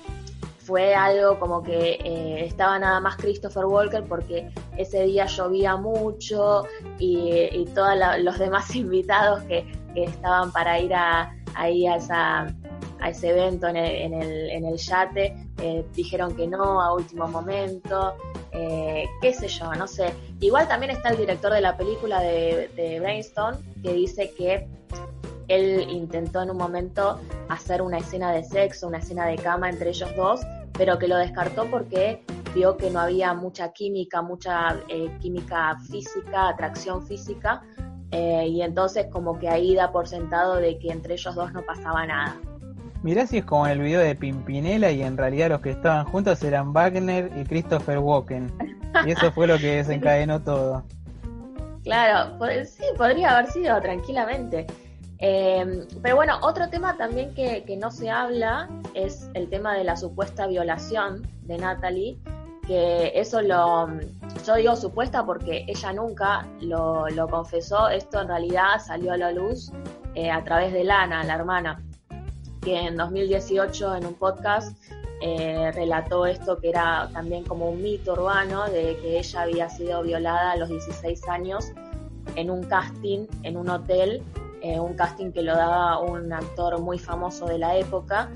fue algo como que eh, estaba nada más Christopher Walker porque ese día llovía mucho y, todos los demás invitados que, estaban para ir a, ahí a, esa, a ese evento en el, en el, yate eh, dijeron que no a último momento, eh, qué sé yo, no sé. Igual también está el director de la película de, de Brainstorm que dice que él intentó en un momento hacer una escena de sexo, una escena de cama entre ellos dos, pero que lo descartó porque vio que no había mucha química, mucha eh, química física, atracción física, eh, y entonces como que ahí da por sentado de que entre ellos dos no pasaba nada. Mirá si es como el video de Pimpinela y en realidad los que estaban juntos eran Wagner y Christopher Walken. Y eso fue lo que desencadenó todo. Claro, sí, podría haber sido tranquilamente. Eh, pero bueno, otro tema también que, no se habla es el tema de la supuesta violación de Natalie, que eso lo, yo digo supuesta porque ella nunca lo, confesó, esto en realidad salió a la luz eh, a través de Lana, la hermana, que en 2018 en un podcast eh, relató esto que era también como un mito urbano de que ella había sido violada a los 16 años en un casting en un hotel eh, un casting que lo daba un actor muy famoso de la época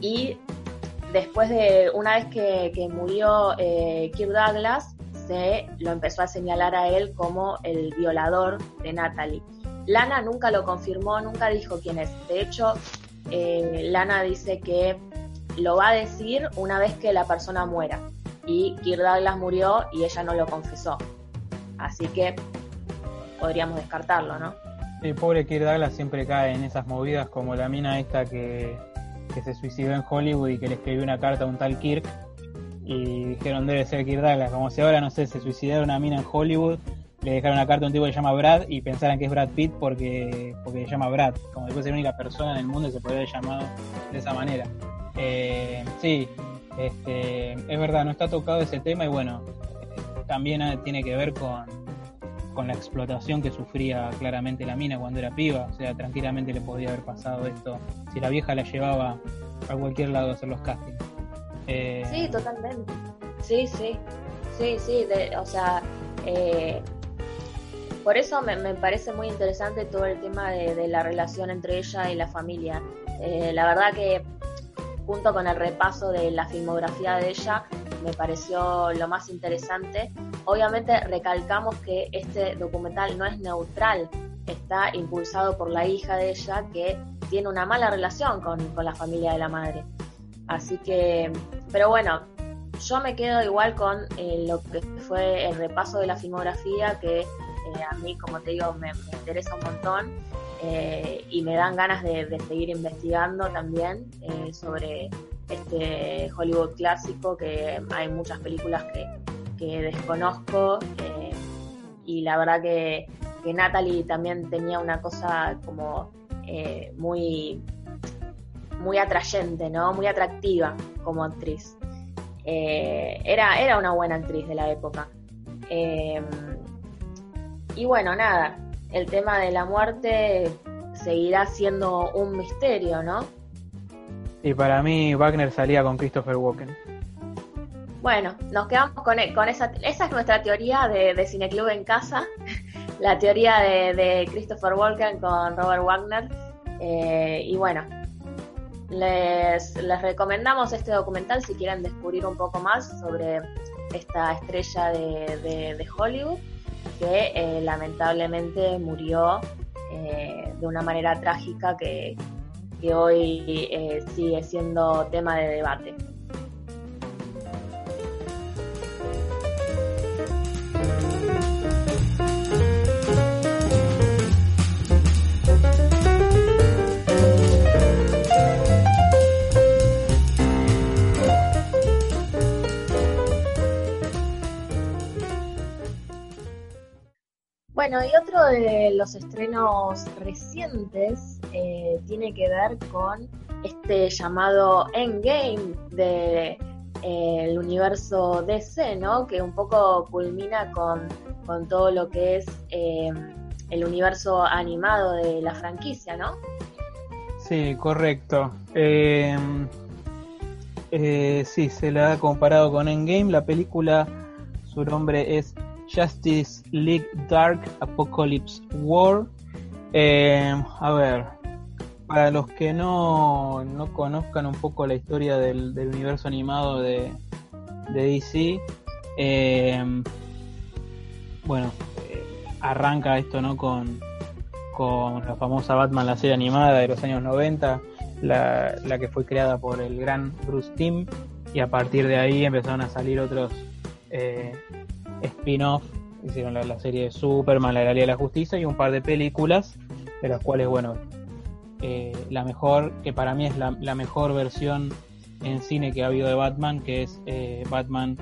y después de una vez que, murió eh, Kirk Douglas se lo empezó a señalar a él como el violador de Natalie. Lana nunca lo confirmó, nunca dijo quién es. De hecho, eh, Lana dice que lo va a decir una vez que la persona muera. Y Kirk Douglas murió y ella no lo confesó. Así que podríamos descartarlo, ¿no? El pobre Kirk Douglas siempre cae en esas movidas como la mina esta que, se suicidó en Hollywood y que le escribió una carta a un tal Kirk y dijeron debe ser Kirk Douglas, como si ahora, no sé, se suicidara una mina en Hollywood, le dejaron una carta a un tipo que se llama Brad y pensaran que es Brad Pitt porque, porque se llama Brad, como después es la única persona en el mundo que se podría haber llamado de esa manera. Eh, sí, este, es verdad, no está tocado ese tema y bueno, también tiene que ver con, con la explotación que sufría claramente la mina cuando era piba. O sea, tranquilamente le podía haber pasado esto si la vieja la llevaba a cualquier lado a hacer los castings. Eh, sí, totalmente. Sí, sí. Sí, sí. o sea, eh, por eso me, parece muy interesante todo el tema de, la relación entre ella y la familia. Eh, la verdad que junto con el repaso de la filmografía de ella, me pareció lo más interesante. Obviamente recalcamos que este documental no es neutral, está impulsado por la hija de ella que tiene una mala relación con, la familia de la madre. Así que, pero bueno, yo me quedo igual con eh, lo que fue el repaso de la filmografía, que eh, a mí, como te digo, me, interesa un montón eh, y me dan ganas de, seguir investigando también sobre este Hollywood clásico, que hay muchas películas que, desconozco eh, y la verdad que, Natalie también tenía una cosa como eh, muy, muy atrayente, ¿no? Muy atractiva como actriz. Eh, era, era una buena actriz de la época. Y bueno, nada, el tema de la muerte seguirá siendo un misterio, ¿no? Y para mí Wagner salía con Christopher Walken. Bueno, nos quedamos con, e, con esa. Esa es nuestra teoría de, de Cineclub en casa. la teoría de, Christopher Walken con Robert Wagner. Eh, y bueno, les, les, recomendamos este documental si quieren descubrir un poco más sobre esta estrella de, Hollywood que eh, lamentablemente murió eh, de una manera trágica que, que hoy eh, sigue siendo tema de debate. Y otro de los estrenos recientes eh, tiene que ver con este llamado Endgame de eh, universo DC, ¿no? Que un poco culmina con, con todo lo que es eh, el universo animado de la franquicia, ¿no? Sí, correcto. Eh, eh, sí, se la ha comparado con Endgame. La película, su nombre es Justice League Dark Apocalypse War. Eh, a ver, para los que no, no conozcan un poco la historia del, del universo animado de, de DC, eh, bueno, eh, arranca esto no con, con la famosa Batman, la serie animada de los años 90, la, la que fue creada por el gran Bruce Timm, y a partir de ahí empezaron a salir otros eh, spin-off, hicieron la, serie de Superman, la Liga de la Justicia y un par de películas, de las cuales, bueno, eh, la mejor, que para mí es la, la, mejor versión en cine que ha habido de Batman, que es eh, Batman,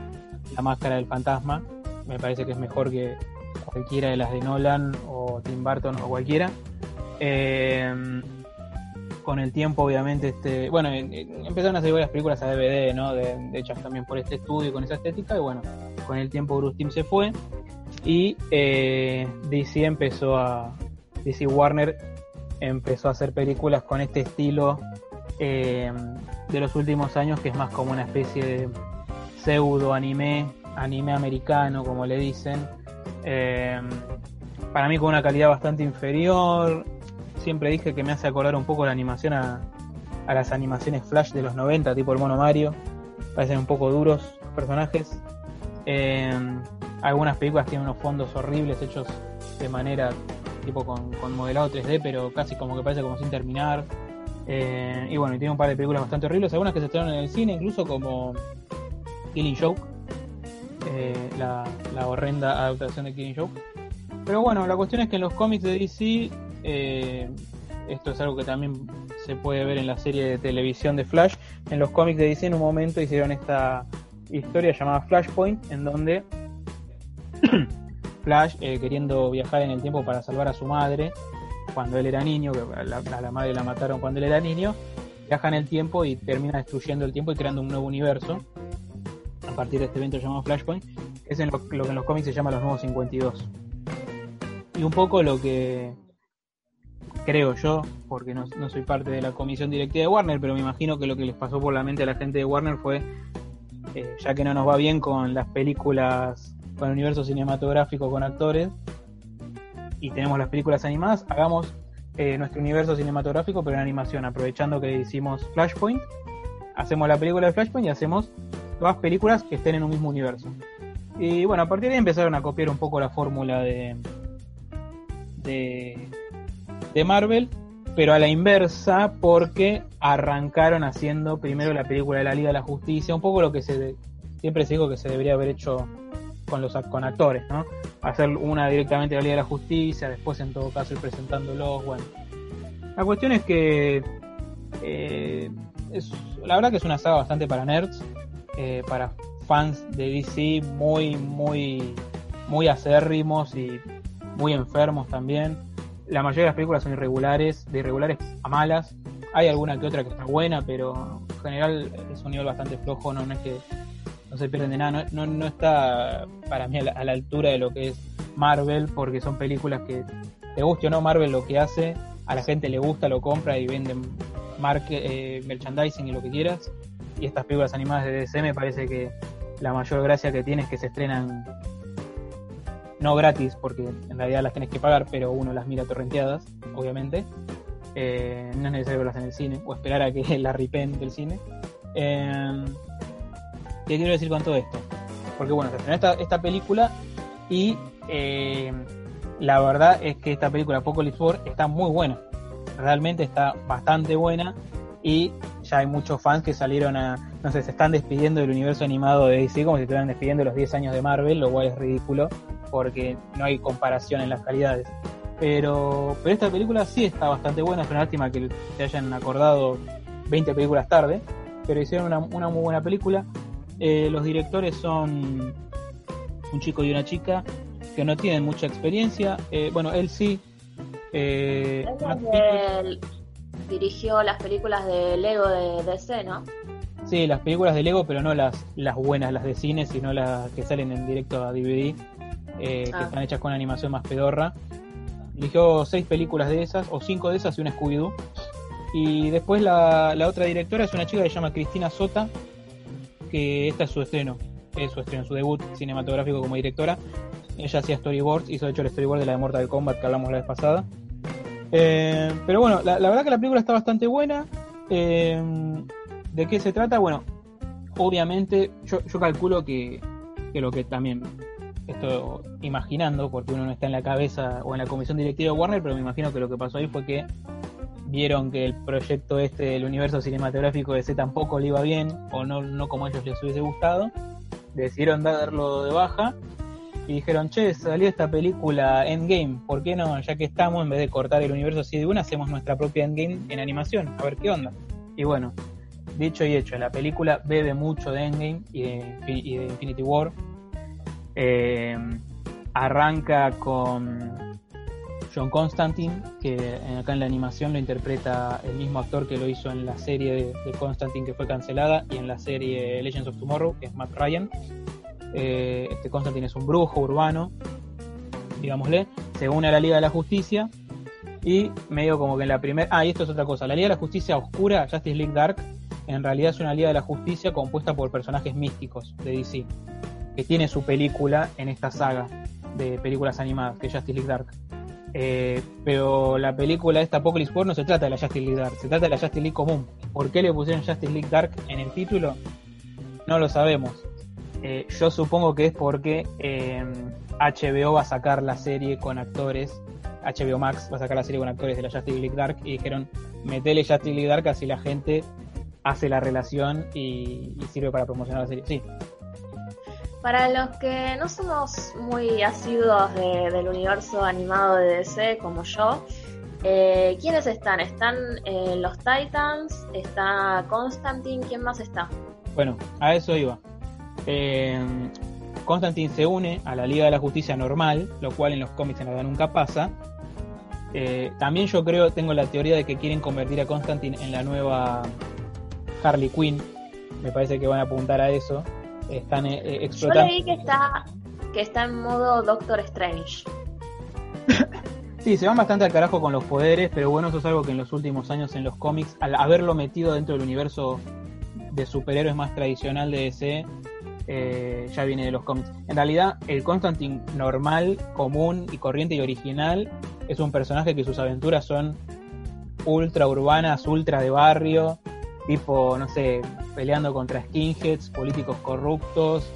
la máscara del fantasma, me parece que es mejor que cualquiera de las de Nolan o Tim Burton o cualquiera. Eh, con el tiempo, obviamente, este, bueno, empezaron a salir varias películas a DVD, ¿no? Hechas también por este estudio con esa estética, y bueno, con el tiempo Bruce se fue y eh, DC empezó a, DC Warner empezó a hacer películas con este estilo eh, de los últimos años, que es más como una especie de pseudo anime, anime americano, como le dicen. Eh, para mí con una calidad bastante inferior. Siempre dije que me hace acordar un poco la animación a, a las animaciones Flash de los 90, tipo el mono Mario. Parecen un poco duros los personajes. Eh, algunas películas tienen unos fondos horribles hechos de manera tipo con, con, modelado 3D, pero casi como que parece como sin terminar. Eh, y bueno, y tiene un par de películas bastante horribles, algunas que se estrenaron en el cine, incluso como Killing Joke, eh, la, la, horrenda adaptación de Killing Joke. Pero bueno, la cuestión es que en los cómics de DC, eh, esto es algo que también se puede ver en la serie de televisión de Flash, en los cómics de DC en un momento hicieron esta historia llamada Flashpoint, en donde Flash, eh, queriendo viajar en el tiempo para salvar a su madre cuando él era niño, que a la, madre la mataron cuando él era niño, viaja en el tiempo y termina destruyendo el tiempo y creando un nuevo universo a partir de este evento llamado Flashpoint, es lo, que en los cómics se llama los nuevos 52. Y un poco lo que creo yo, porque no, soy parte de la comisión directiva de Warner, pero me imagino que lo que les pasó por la mente a la gente de Warner fue, eh, ya que no nos va bien con las películas con el universo cinematográfico con actores y tenemos las películas animadas, hagamos eh, nuestro universo cinematográfico pero en animación, aprovechando que hicimos Flashpoint, hacemos la película de Flashpoint y hacemos todas películas que estén en un mismo universo. Y bueno, a partir de ahí empezaron a copiar un poco la fórmula de, de, de Marvel, pero a la inversa porque arrancaron haciendo primero la película de la Liga de la Justicia, un poco lo que se siempre se dijo que se debería haber hecho con los con actores, ¿no? Hacer una directamente de la Liga de la Justicia, después en todo caso ir presentándolos, bueno. La cuestión es que eh, es, la verdad que es una saga bastante para nerds, eh, para fans de DC muy, muy, muy acérrimos y muy enfermos también. La mayoría de las películas son irregulares, de irregulares a malas. Hay alguna que otra que está buena, pero en general es un nivel bastante flojo, no, es que no se pierden de nada, no, no, no está para mí a la, a la, altura de lo que es Marvel, porque son películas que, te guste o no Marvel lo que hace, a la gente le gusta, lo compra y venden marque, eh, merchandising y lo que quieras. Y estas películas animadas de DC me parece que la mayor gracia que tiene es que se estrenan no gratis, porque en realidad las tenés que pagar, pero uno las mira torrenteadas, obviamente. Eh, no es necesario verlas en el cine o esperar a que la ripen del cine. Eh, ¿Qué quiero decir con todo esto? Porque bueno, se estrenó esta, esta película y eh, la verdad es que esta película Apocalypse War está muy buena. Realmente está bastante buena y ya hay muchos fans que salieron a, no sé, se están despidiendo del universo animado de DC como si estuvieran despidiendo los 10 años de Marvel, lo cual es ridículo porque no hay comparación en las calidades. Pero, pero esta película sí está bastante buena, es una lástima que se hayan acordado 20 películas tarde, pero hicieron una, una muy buena película. Eh, los directores son un chico y una chica que no tienen mucha experiencia. Eh, bueno, él sí. Eh, dirigió las películas de Lego de DC, ¿no? Sí, las películas de Lego, pero no las, las buenas, las de cine, sino las que salen en directo a DVD, eh, que Ah. están hechas con animación más pedorra. Eligió seis películas de esas, o cinco de esas y una Scooby-Doo. Y después la, la otra directora es una chica que se llama Cristina Sota, que esta es su estreno, es su estreno, su debut cinematográfico como directora. Ella hacía storyboards, hizo de hecho el storyboard de la de Mortal Kombat que hablamos la vez pasada. Eh, pero bueno, la, la verdad que la película está bastante buena. Eh, ¿De qué se trata? Bueno, obviamente yo, yo calculo que, que lo que también esto imaginando, porque uno no está en la cabeza o en la comisión directiva de Warner, pero me imagino que lo que pasó ahí fue que vieron que el proyecto este del universo cinematográfico de C tampoco le iba bien, o no, no como a ellos les hubiese gustado, decidieron darlo de baja y dijeron, che, salió esta película Endgame, ¿por qué no? Ya que estamos, en vez de cortar el universo así de una, hacemos nuestra propia Endgame en animación, a ver qué onda. Y bueno, dicho y hecho, la película bebe mucho de Endgame y de, y Infinity War. Eh, arranca con John Constantine, que acá en la animación lo interpreta el mismo actor que lo hizo en la serie de, de Constantine que fue cancelada y en la serie Legends of Tomorrow, que es Matt Ryan. Eh, este Constantine es un brujo urbano, digámosle, se une a la Liga de la Justicia y medio como que en la primera... Ah, esto es otra cosa, la Liga de la Justicia Oscura, Justice League Dark, en realidad es una Liga de la Justicia compuesta por personajes místicos de DC, que tiene su película en esta saga de películas animadas, que es Justice League Dark. Eh, pero la película esta Apocalypse War no se trata de la Justice League Dark, se trata de la Justice League común. ¿Por qué le pusieron Justice League Dark en el título? No lo sabemos. Eh, yo supongo que es porque eh, HBO va a sacar la serie con actores, HBO Max va a sacar la serie con actores de la Justice League Dark y dijeron, metele Justice League Dark así la gente hace la relación y, y sirve para promocionar la serie. Sí, Para los que no somos muy asiduos de- del universo animado de DC como yo, eh, ¿quiénes están? ¿Están eh, los Titans? ¿Está Constantine? ¿Quién más está? Bueno, a eso iba. Eh, Constantine se une a la Liga de la Justicia normal, lo cual en los cómics en realidad nunca pasa. Eh, también yo creo, tengo la teoría de que quieren convertir a Constantine en la nueva Harley Quinn. Me parece que van a apuntar a eso. Están eh, eh, Yo explotando. leí que está, que está en modo Doctor Strange. Sí, se van bastante al carajo con los poderes, pero bueno, eso es algo que en los últimos años en los cómics, al haberlo metido dentro del universo de superhéroes más tradicional de DC, eh, ya viene de los cómics. En realidad, el Constantine normal, común y corriente y original es un personaje que sus aventuras son ultra urbanas, ultra de barrio, tipo, no sé, peleando contra skinheads, políticos corruptos,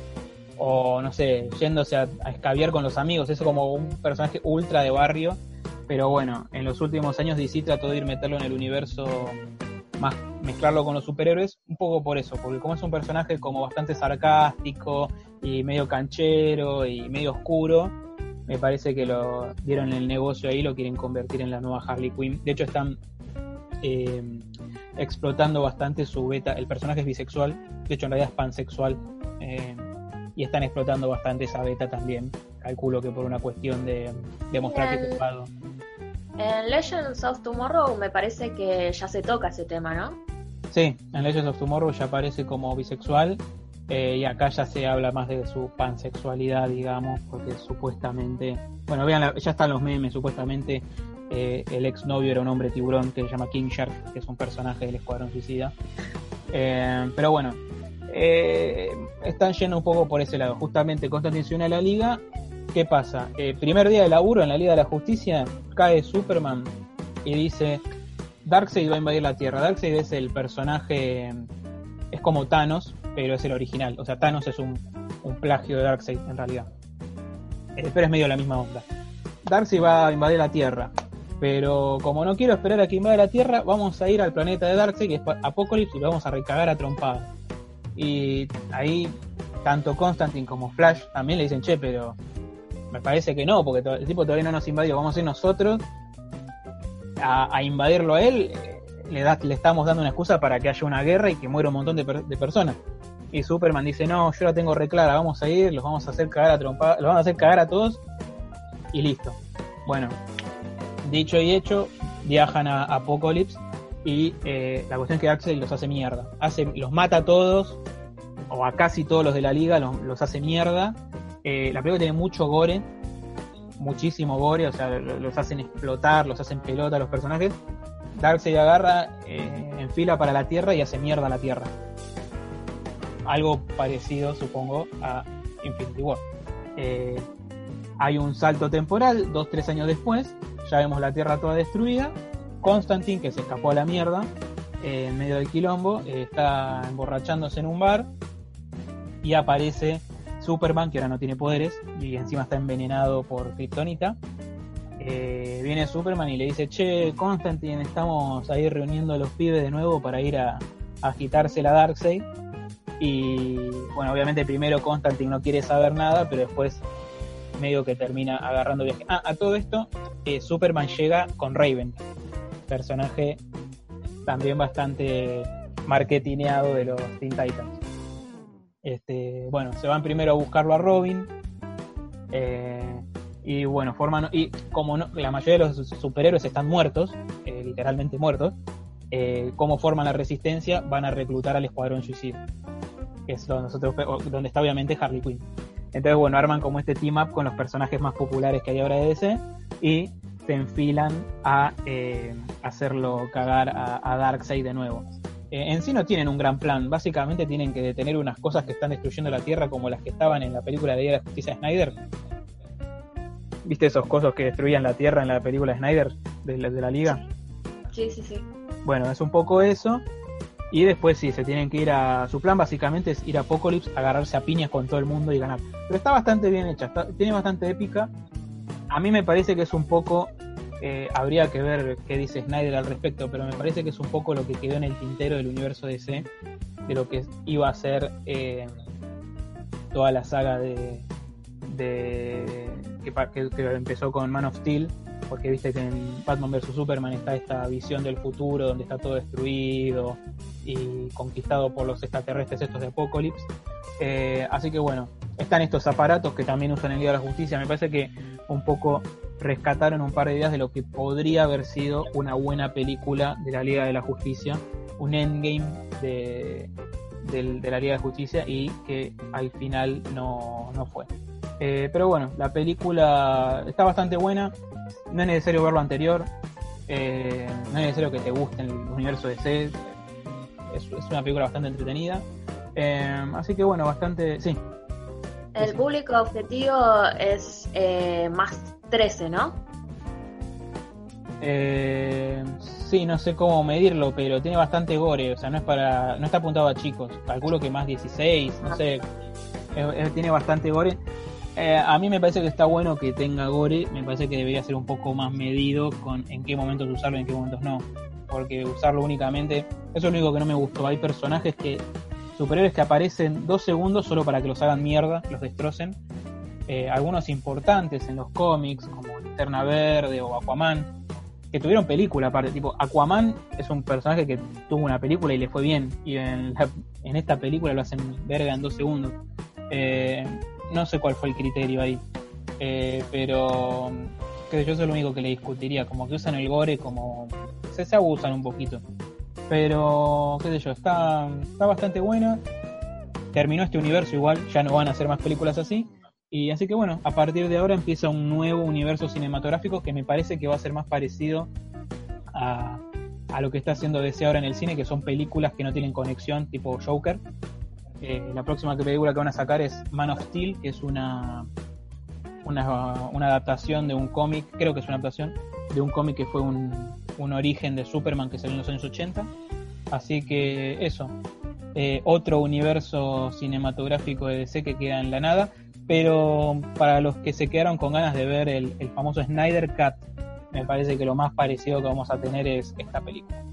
o no sé, yéndose a, a escabiar con los amigos, es como un personaje ultra de barrio, pero bueno, en los últimos años DC trató de ir meterlo en el universo más mezclarlo con los superhéroes, un poco por eso, porque como es un personaje como bastante sarcástico y medio canchero y medio oscuro, me parece que lo dieron el negocio ahí, lo quieren convertir en la nueva Harley Quinn. De hecho están eh, explotando bastante su beta, el personaje es bisexual, de hecho en realidad es pansexual, eh, y están explotando bastante esa beta también, calculo que por una cuestión de, de mostrar que es. En Legends of Tomorrow me parece que ya se toca ese tema, ¿no? Sí, en Legends of Tomorrow ya aparece como bisexual eh, y acá ya se habla más de su pansexualidad, digamos, porque supuestamente, bueno, vean, la- ya están los memes, supuestamente eh, el exnovio era un hombre tiburón que se llama King Shark, que es un personaje del Escuadrón Suicida. Eh, pero bueno, están yendo un poco por ese lado. Justamente Constantine se une a la liga. ¿Qué pasa? Primer día de laburo en la Liga de la Justicia, cae Superman y dice, Darkseid va a invadir la Tierra. Darkseid es el personaje, es como Thanos, pero es el original. O sea, Thanos es un, un plagio de Darkseid en realidad. Eh, pero es medio la misma onda. Darkseid va a invadir la Tierra. Pero como no quiero esperar a que invada la Tierra, vamos a ir al planeta de Darkseid, que es Apocalypse, y lo vamos a recagar a trompadas. Y ahí, tanto Constantine como Flash también le dicen, che, pero me parece que no, porque el tipo todavía no nos invadió, vamos a ir nosotros a, invadirlo a él, le, da, le estamos dando una excusa para que haya una guerra y que muera un montón de, per- de personas. Y Superman dice, no, yo la tengo reclara, vamos a ir, los vamos a hacer cagar a trompa, los vamos a hacer cagar a todos y listo. Bueno, dicho y hecho, viajan a Apocalypse y eh, la cuestión es que Darkseid los hace mierda. Hace, los mata a todos, o a casi todos los de la liga, los, hace mierda. Eh, la película tiene mucho gore, muchísimo gore, o sea, los hacen explotar, los hacen pelota a los personajes. Darkseid agarra, eh, en fila para la Tierra y hace mierda a la Tierra. Algo parecido, supongo, a Infinity War. Eh, hay un salto temporal, dos, tres años después, ya vemos la Tierra toda destruida. Constantine, que se escapó a la mierda, eh, en medio del quilombo, está emborrachándose en un bar y aparece Superman, que ahora no tiene poderes y encima está envenenado por Kryptonita. Eh, viene Superman y le dice, che, Constantine, estamos ahí reuniendo a los pibes de nuevo para ir a, agitarse la Darkseid. Y bueno, obviamente primero Constantine no quiere saber nada, pero después medio que termina agarrando viaje. Ah, a todo esto, eh, Superman llega con Raven, personaje también bastante marketineado de los Teen Titans. Este, bueno, se van primero a buscarlo a Robin. Eh, y bueno, forman. Y como la mayoría de los superhéroes están muertos, eh, literalmente muertos, eh, como forman la resistencia, van a reclutar al Escuadrón Suicida. Que es donde, nosotros, donde está obviamente Harley Quinn. Entonces, bueno, arman como este team up con los personajes más populares que hay ahora de DC y se enfilan a hacerlo cagar a Darkseid de nuevo. Eh, en sí no tienen un gran plan. Básicamente tienen que detener unas cosas que están destruyendo la Tierra como las que estaban en la película de Día de la Justicia de Snyder. ¿Viste esos cosas que destruían la Tierra en la película de Snyder de la, de la Liga? Sí, sí, sí. Bueno, es un poco eso. Y después sí, se tienen que ir a... Su plan básicamente es ir a Apocalypse, agarrarse a piñas con todo el mundo y ganar. Pero está bastante bien hecha, tiene bastante épica. A mí me parece que es un poco eh, habría que ver qué dice Snyder al respecto, pero me parece que es un poco lo que quedó en el tintero del universo DC, de lo que iba a ser eh, toda la saga de, de que, empezó con Man of Steel, porque viste que en Batman vs Superman está esta visión del futuro donde está todo destruido y conquistado por los extraterrestres estos de Apocalypse. Eh, así que bueno, están estos aparatos que también usan el Día de la Justicia. Me parece que un poco rescataron un par de ideas de lo que podría haber sido una buena película de la Liga de la Justicia, un endgame de, la Liga de Justicia y que al final no, fue. Eh, pero bueno, la película está bastante buena, no es necesario ver lo anterior, eh, no es necesario que te guste el universo de C, es, una película bastante entretenida. Eh, así que bueno, bastante, sí. El público objetivo es más 13, ¿no? Eh, sí, no sé cómo medirlo, pero tiene bastante gore, o sea, no es para, no está apuntado a chicos. Calculo que más 16, no sé, tiene bastante gore. Eh, a mí me parece que está bueno que tenga gore, me parece que debería ser un poco más medido con en qué momentos usarlo y en qué momentos no. Porque usarlo únicamente, eso es lo único que no me gustó. Hay personajes que, superiores que aparecen dos segundos solo para que los hagan mierda, los destrocen. Eh, algunos importantes en los cómics, como Linterna Verde o Aquaman, que tuvieron película aparte. Tipo, Aquaman es un personaje que tuvo una película y le fue bien, y en, esta película lo hacen verga en dos segundos. Eh, no sé cuál fue el criterio ahí, eh, pero que yo eso es lo único que le discutiría, como que usan el gore como se, se abusan un poquito. Pero, qué sé yo, está, está bastante buena. Terminó este universo igual, ya no van a hacer más películas así. Y así que bueno, a partir de ahora empieza un nuevo universo cinematográfico que me parece que va a ser más parecido a, lo que está haciendo DC ahora en el cine, que son películas que no tienen conexión, tipo Joker. Eh, la próxima película que van a sacar es Man of Steel, que es una, una, una adaptación de un cómic, creo que es una adaptación de un cómic que fue un, un origen de Superman que salió en los años 80. Así que eso, eh, otro universo cinematográfico de DC que queda en la nada pero para los que se quedaron con ganas de ver el, famoso Snyder Cut, me parece que lo más parecido que vamos a tener es esta película.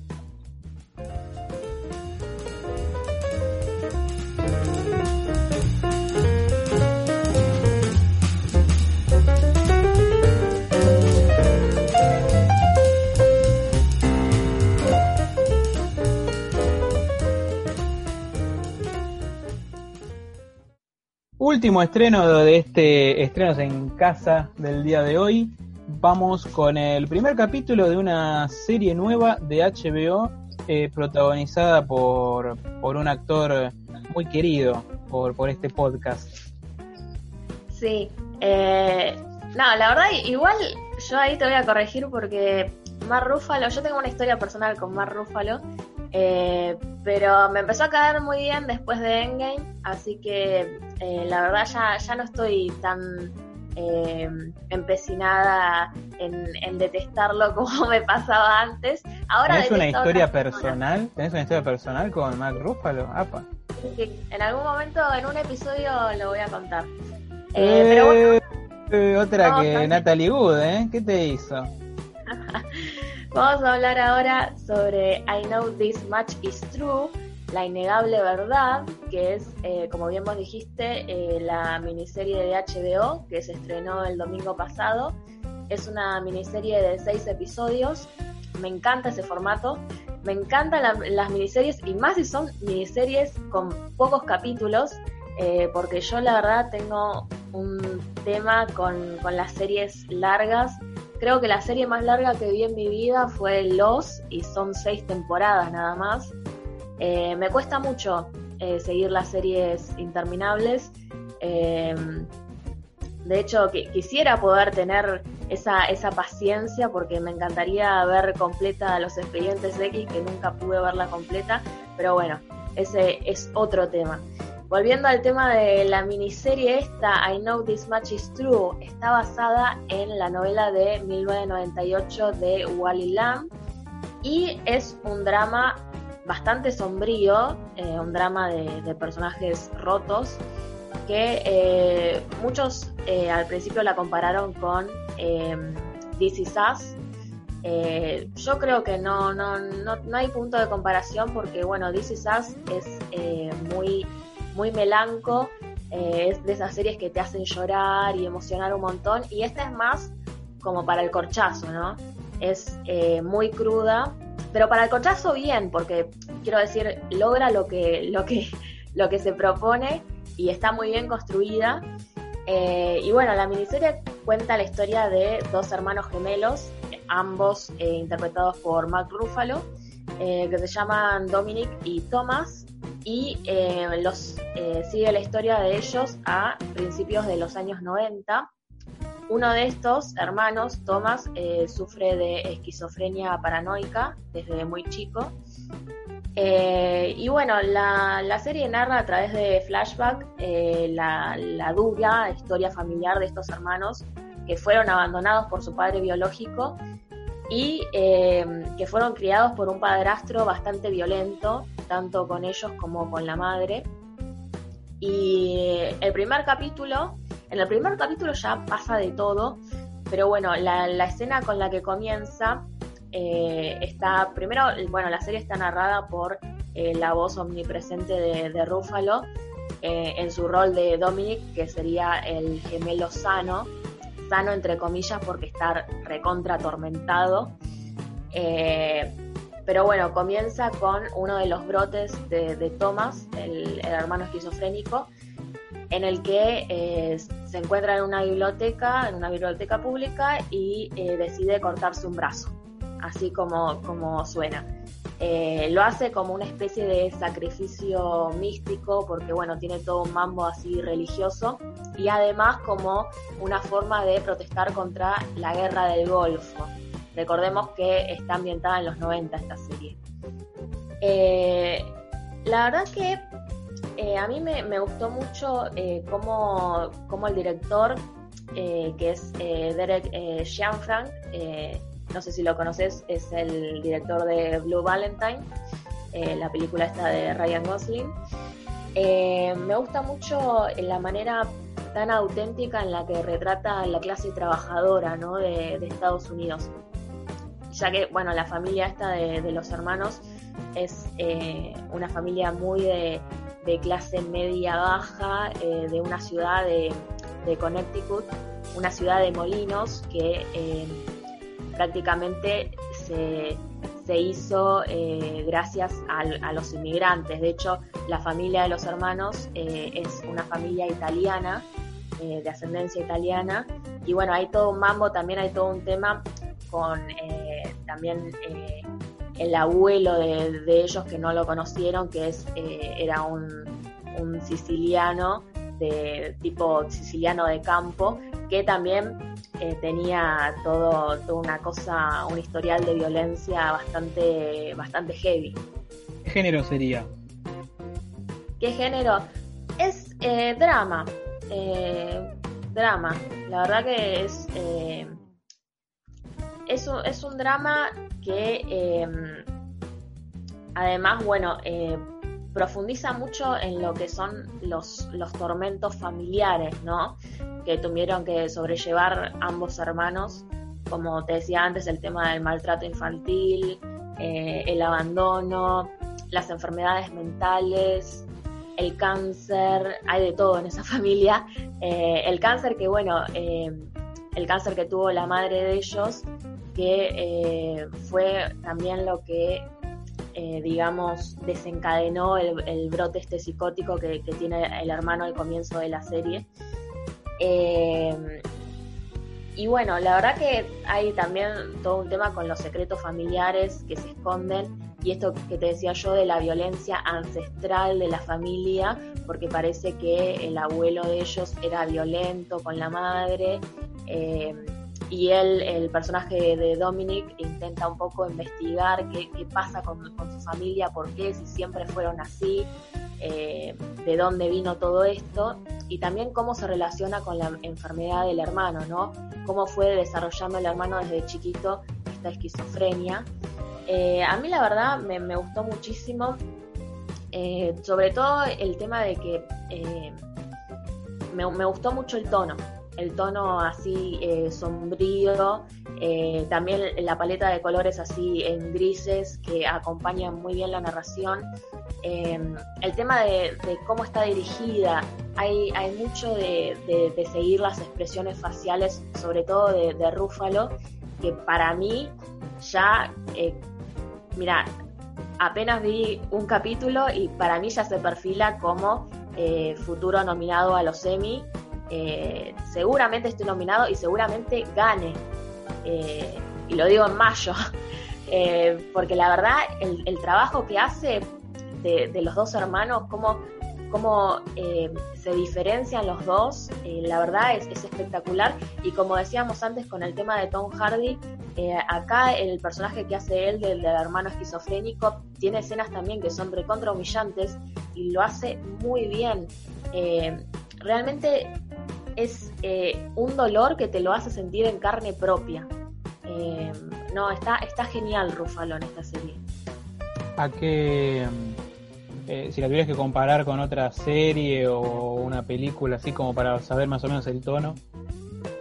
Último estreno de este estrenos en casa del día de hoy. vamos con el primer capítulo de una serie nueva de HBO eh, protagonizada por, por un actor muy querido por, por este podcast. Sí, eh, no, la verdad, igual yo ahí te voy a corregir porque Mar Rúfalo, yo tengo una historia personal con Mar Rúfalo, eh, pero me empezó a caer muy bien después de Endgame, así que eh, la verdad ya, ya no estoy tan eh, empecinada en, detestarlo como me pasaba antes. Ahora ¿Tenés una historia personal? ¿Tenés una historia personal con Mark Ruffalo? Apa. en algún momento, en un episodio lo voy a contar. pero otra que Natalie Wood, ¿eh? ¿Qué te hizo? Vamos a hablar ahora sobre I Know This Much Is True, la innegable verdad, que es, eh, como bien vos dijiste, eh, la miniserie de HBO que se estrenó el domingo pasado. Es una miniserie de seis episodios. Me encanta ese formato. Me encantan las miniseries y más si son miniseries con pocos capítulos, eh, porque yo la verdad tengo un tema con, con las series largas Creo que la serie más larga que vi en mi vida fue Los y son seis temporadas nada más. Eh, me cuesta mucho eh, seguir las series interminables. Eh, de hecho, quisiera poder tener esa, esa paciencia porque me encantaría ver completa los expedientes X, que nunca pude verla completa, pero bueno, ese es otro tema. Volviendo al tema de la miniserie esta, I Know This Much Is True, está basada en la novela de 1998 de Wally Lamb y es un drama bastante sombrío, eh, un drama de, personajes rotos, que eh, muchos eh, al principio la compararon con This Is Us. yo creo que no, no, no, no, hay punto de comparación porque, bueno, This Is Us es muy muy melanco, eh, es de esas series que te hacen llorar y emocionar un montón, y esta es más como para el corchazo, ¿no? Es eh, muy cruda, pero para el corchazo bien, porque quiero decir, logra lo que, lo que, lo que se propone y está muy bien construida. Eh, y bueno, la miniserie cuenta la historia de dos hermanos gemelos, ambos interpretados por Mark Ruffalo, que se llaman Dominic y Thomas, y eh, los, eh, sigue la historia de ellos a principios de los años 90. Uno de estos hermanos, Thomas, eh, sufre de esquizofrenia paranoica desde muy chico. y bueno, la, serie narra a través de flashback la, la historia familiar de estos hermanos que fueron abandonados por su padre biológico y que fueron criados por un padrastro bastante violento tanto con ellos como con la madre. Y el primer capítulo, en el primer capítulo ya pasa de todo, pero bueno, la, escena con la que comienza eh, está, primero, bueno, la serie está narrada por eh, la voz omnipresente de, de Rúfalo eh, en su rol de Dominic, que sería el gemelo sano, sano entre comillas porque está recontra atormentado. Pero bueno, comienza con uno de los brotes de, Thomas, el, hermano esquizofrénico, en el que eh, se encuentra en una biblioteca, en una biblioteca pública y eh, decide cortarse un brazo, así como, como suena. Eh, lo hace como una especie de sacrificio místico porque bueno, tiene todo un mambo así religioso y además como una forma de protestar contra la guerra del Golfo. Recordemos que está ambientada en los 90 esta serie. Eh, la verdad que eh, a mí me, gustó mucho eh, cómo, el director, que es Derek Gianfranc, no sé si lo conoces, es el director de Blue Valentine, la película esta de Ryan Gosling. me gusta mucho la manera tan auténtica en la que retrata la clase trabajadora de Estados Unidos ya que, bueno, la familia esta de, los hermanos es eh, una familia muy de, clase media baja, eh, de una ciudad de, Connecticut, una ciudad de molinos que eh, prácticamente se, hizo gracias a los inmigrantes. De hecho, la familia de los hermanos es una familia italiana, de ascendencia italiana, y bueno, hay todo un mambo, también hay todo un tema con eh, también eh, el abuelo de, ellos que no lo conocieron, que es eh, era un, siciliano de tipo siciliano de campo, que también tenía todo, toda una cosa, un historial de violencia bastante, bastante heavy. ¿Qué género sería? ¿Qué género? Es drama. drama. La verdad que es es un, drama que em, además, bueno, eh, profundiza mucho en lo que son los, los tormentos familiares, ¿no? Que tuvieron que sobrellevar ambos hermanos, como te decía antes, el tema del maltrato infantil, eh, el abandono, las enfermedades mentales, el cáncer, hay de todo en esa familia. Eh, el cáncer que, bueno, el cáncer que tuvo la madre de ellos que eh, fue también lo que, eh, digamos, desencadenó el, brote este psicótico que, tiene el hermano al comienzo de la serie. Eh, y bueno, la verdad que hay también todo un tema con los secretos familiares que se esconden y esto que te decía yo de la violencia ancestral de la familia, porque parece que el abuelo de ellos era violento con la madre y él, el personaje de Dominic, intenta un poco investigar qué, pasa con, su familia, por qué, si siempre fueron así, eh, de dónde vino todo esto y también cómo se relaciona con la enfermedad del hermano, ¿no? Cómo fue desarrollando el hermano desde chiquito esta esquizofrenia. Eh, a mí la verdad me, gustó muchísimo, eh, sobre todo el tema de que me, me gustó mucho el tono, el tono así eh, sombrío, eh, también la paleta de colores así en grises que acompañan muy bien la narración. Em, el tema de, cómo está dirigida, hay, hay mucho de, seguir las expresiones faciales, sobre todo de, Rúfalo, que para mí ya, eh, mira, apenas vi un capítulo y para mí ya se perfila como futuro nominado a los Emmy eh, seguramente esté nominado y seguramente gane. Eh, y lo digo en mayo, eh, porque la verdad el, trabajo que hace de, los dos hermanos, cómo, cómo se diferencian los dos, la verdad es, espectacular. Y como decíamos antes con el tema de Tom Hardy, acá el personaje que hace él del, del, hermano esquizofrénico tiene escenas también que son recontra humillantes y lo hace muy bien. Realmente es eh, un dolor que te lo hace sentir en carne propia. Eh, no, está, está genial Rufalo en esta serie. ¿A qué, eh, si la tuvieras que comparar con otra serie o una película, así como para saber más o menos el tono?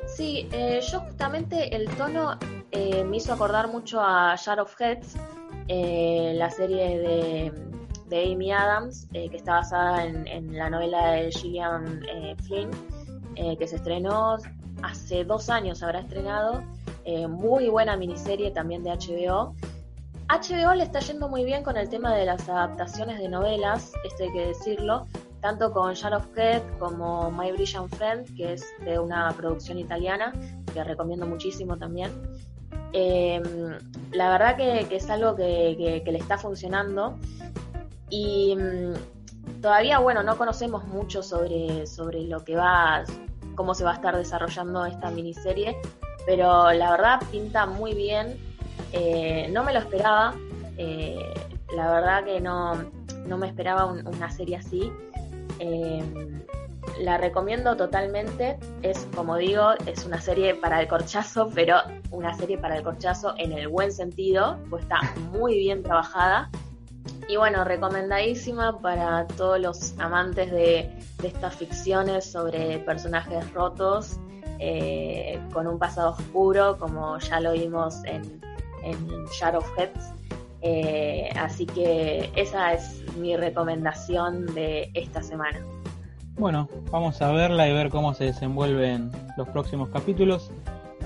Sí, yo justamente el tono me hizo acordar mucho a Jar of Heads, la serie de, de Amy Adams, que está basada en, la novela de Gillian Flynn eh, que se estrenó hace dos años, habrá estrenado. Eh, muy buena miniserie también de HBO. HBO le está yendo muy bien con el tema de las adaptaciones de novelas, esto hay que decirlo, tanto con Jar of como My Brilliant Friend, que es de una producción italiana, que recomiendo muchísimo también. La verdad que, es algo que, le está funcionando y mm, todavía, bueno, no conocemos mucho sobre, sobre lo que va, cómo se va a estar desarrollando esta miniserie, pero la verdad pinta muy bien. Eh, no me lo esperaba, eh, la verdad que no, no me esperaba una serie así. Eh, la recomiendo totalmente. Es, como digo, es una serie para el corchazo, pero una serie para el corchazo en el buen sentido, pues está muy bien trabajada. Y bueno, recomendadísima para todos los amantes de, estas ficciones sobre personajes rotos eh, con un pasado oscuro, como ya lo vimos en, en Jar of Heads. Eh, así que esa es mi recomendación de esta semana. Bueno, vamos a verla y ver cómo se desenvuelven los próximos capítulos.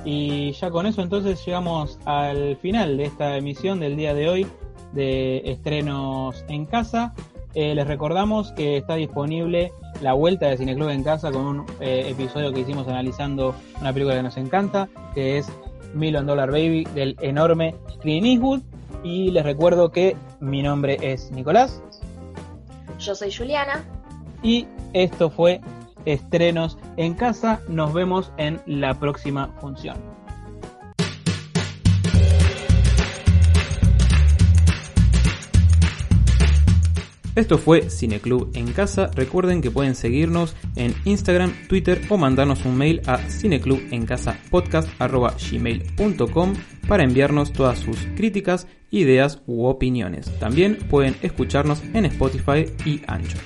Y ya con eso entonces llegamos al final de esta emisión del día de hoy de estrenos en casa. Eh, les recordamos que está disponible la vuelta de Cineclub en casa con un eh, episodio que hicimos analizando una película que nos encanta, que es Million Dollar Baby del enorme Clint Eastwood. Y les recuerdo que mi nombre es Nicolás. Yo soy Juliana. Y esto fue Estrenos en Casa. Nos vemos en la próxima función. Esto fue Cineclub en Casa. Recuerden que pueden seguirnos en Instagram, Twitter o mandarnos un mail a cineclubencasapodcast.gmail.com para enviarnos todas sus críticas, ideas u opiniones. También pueden escucharnos en Spotify y Ancho.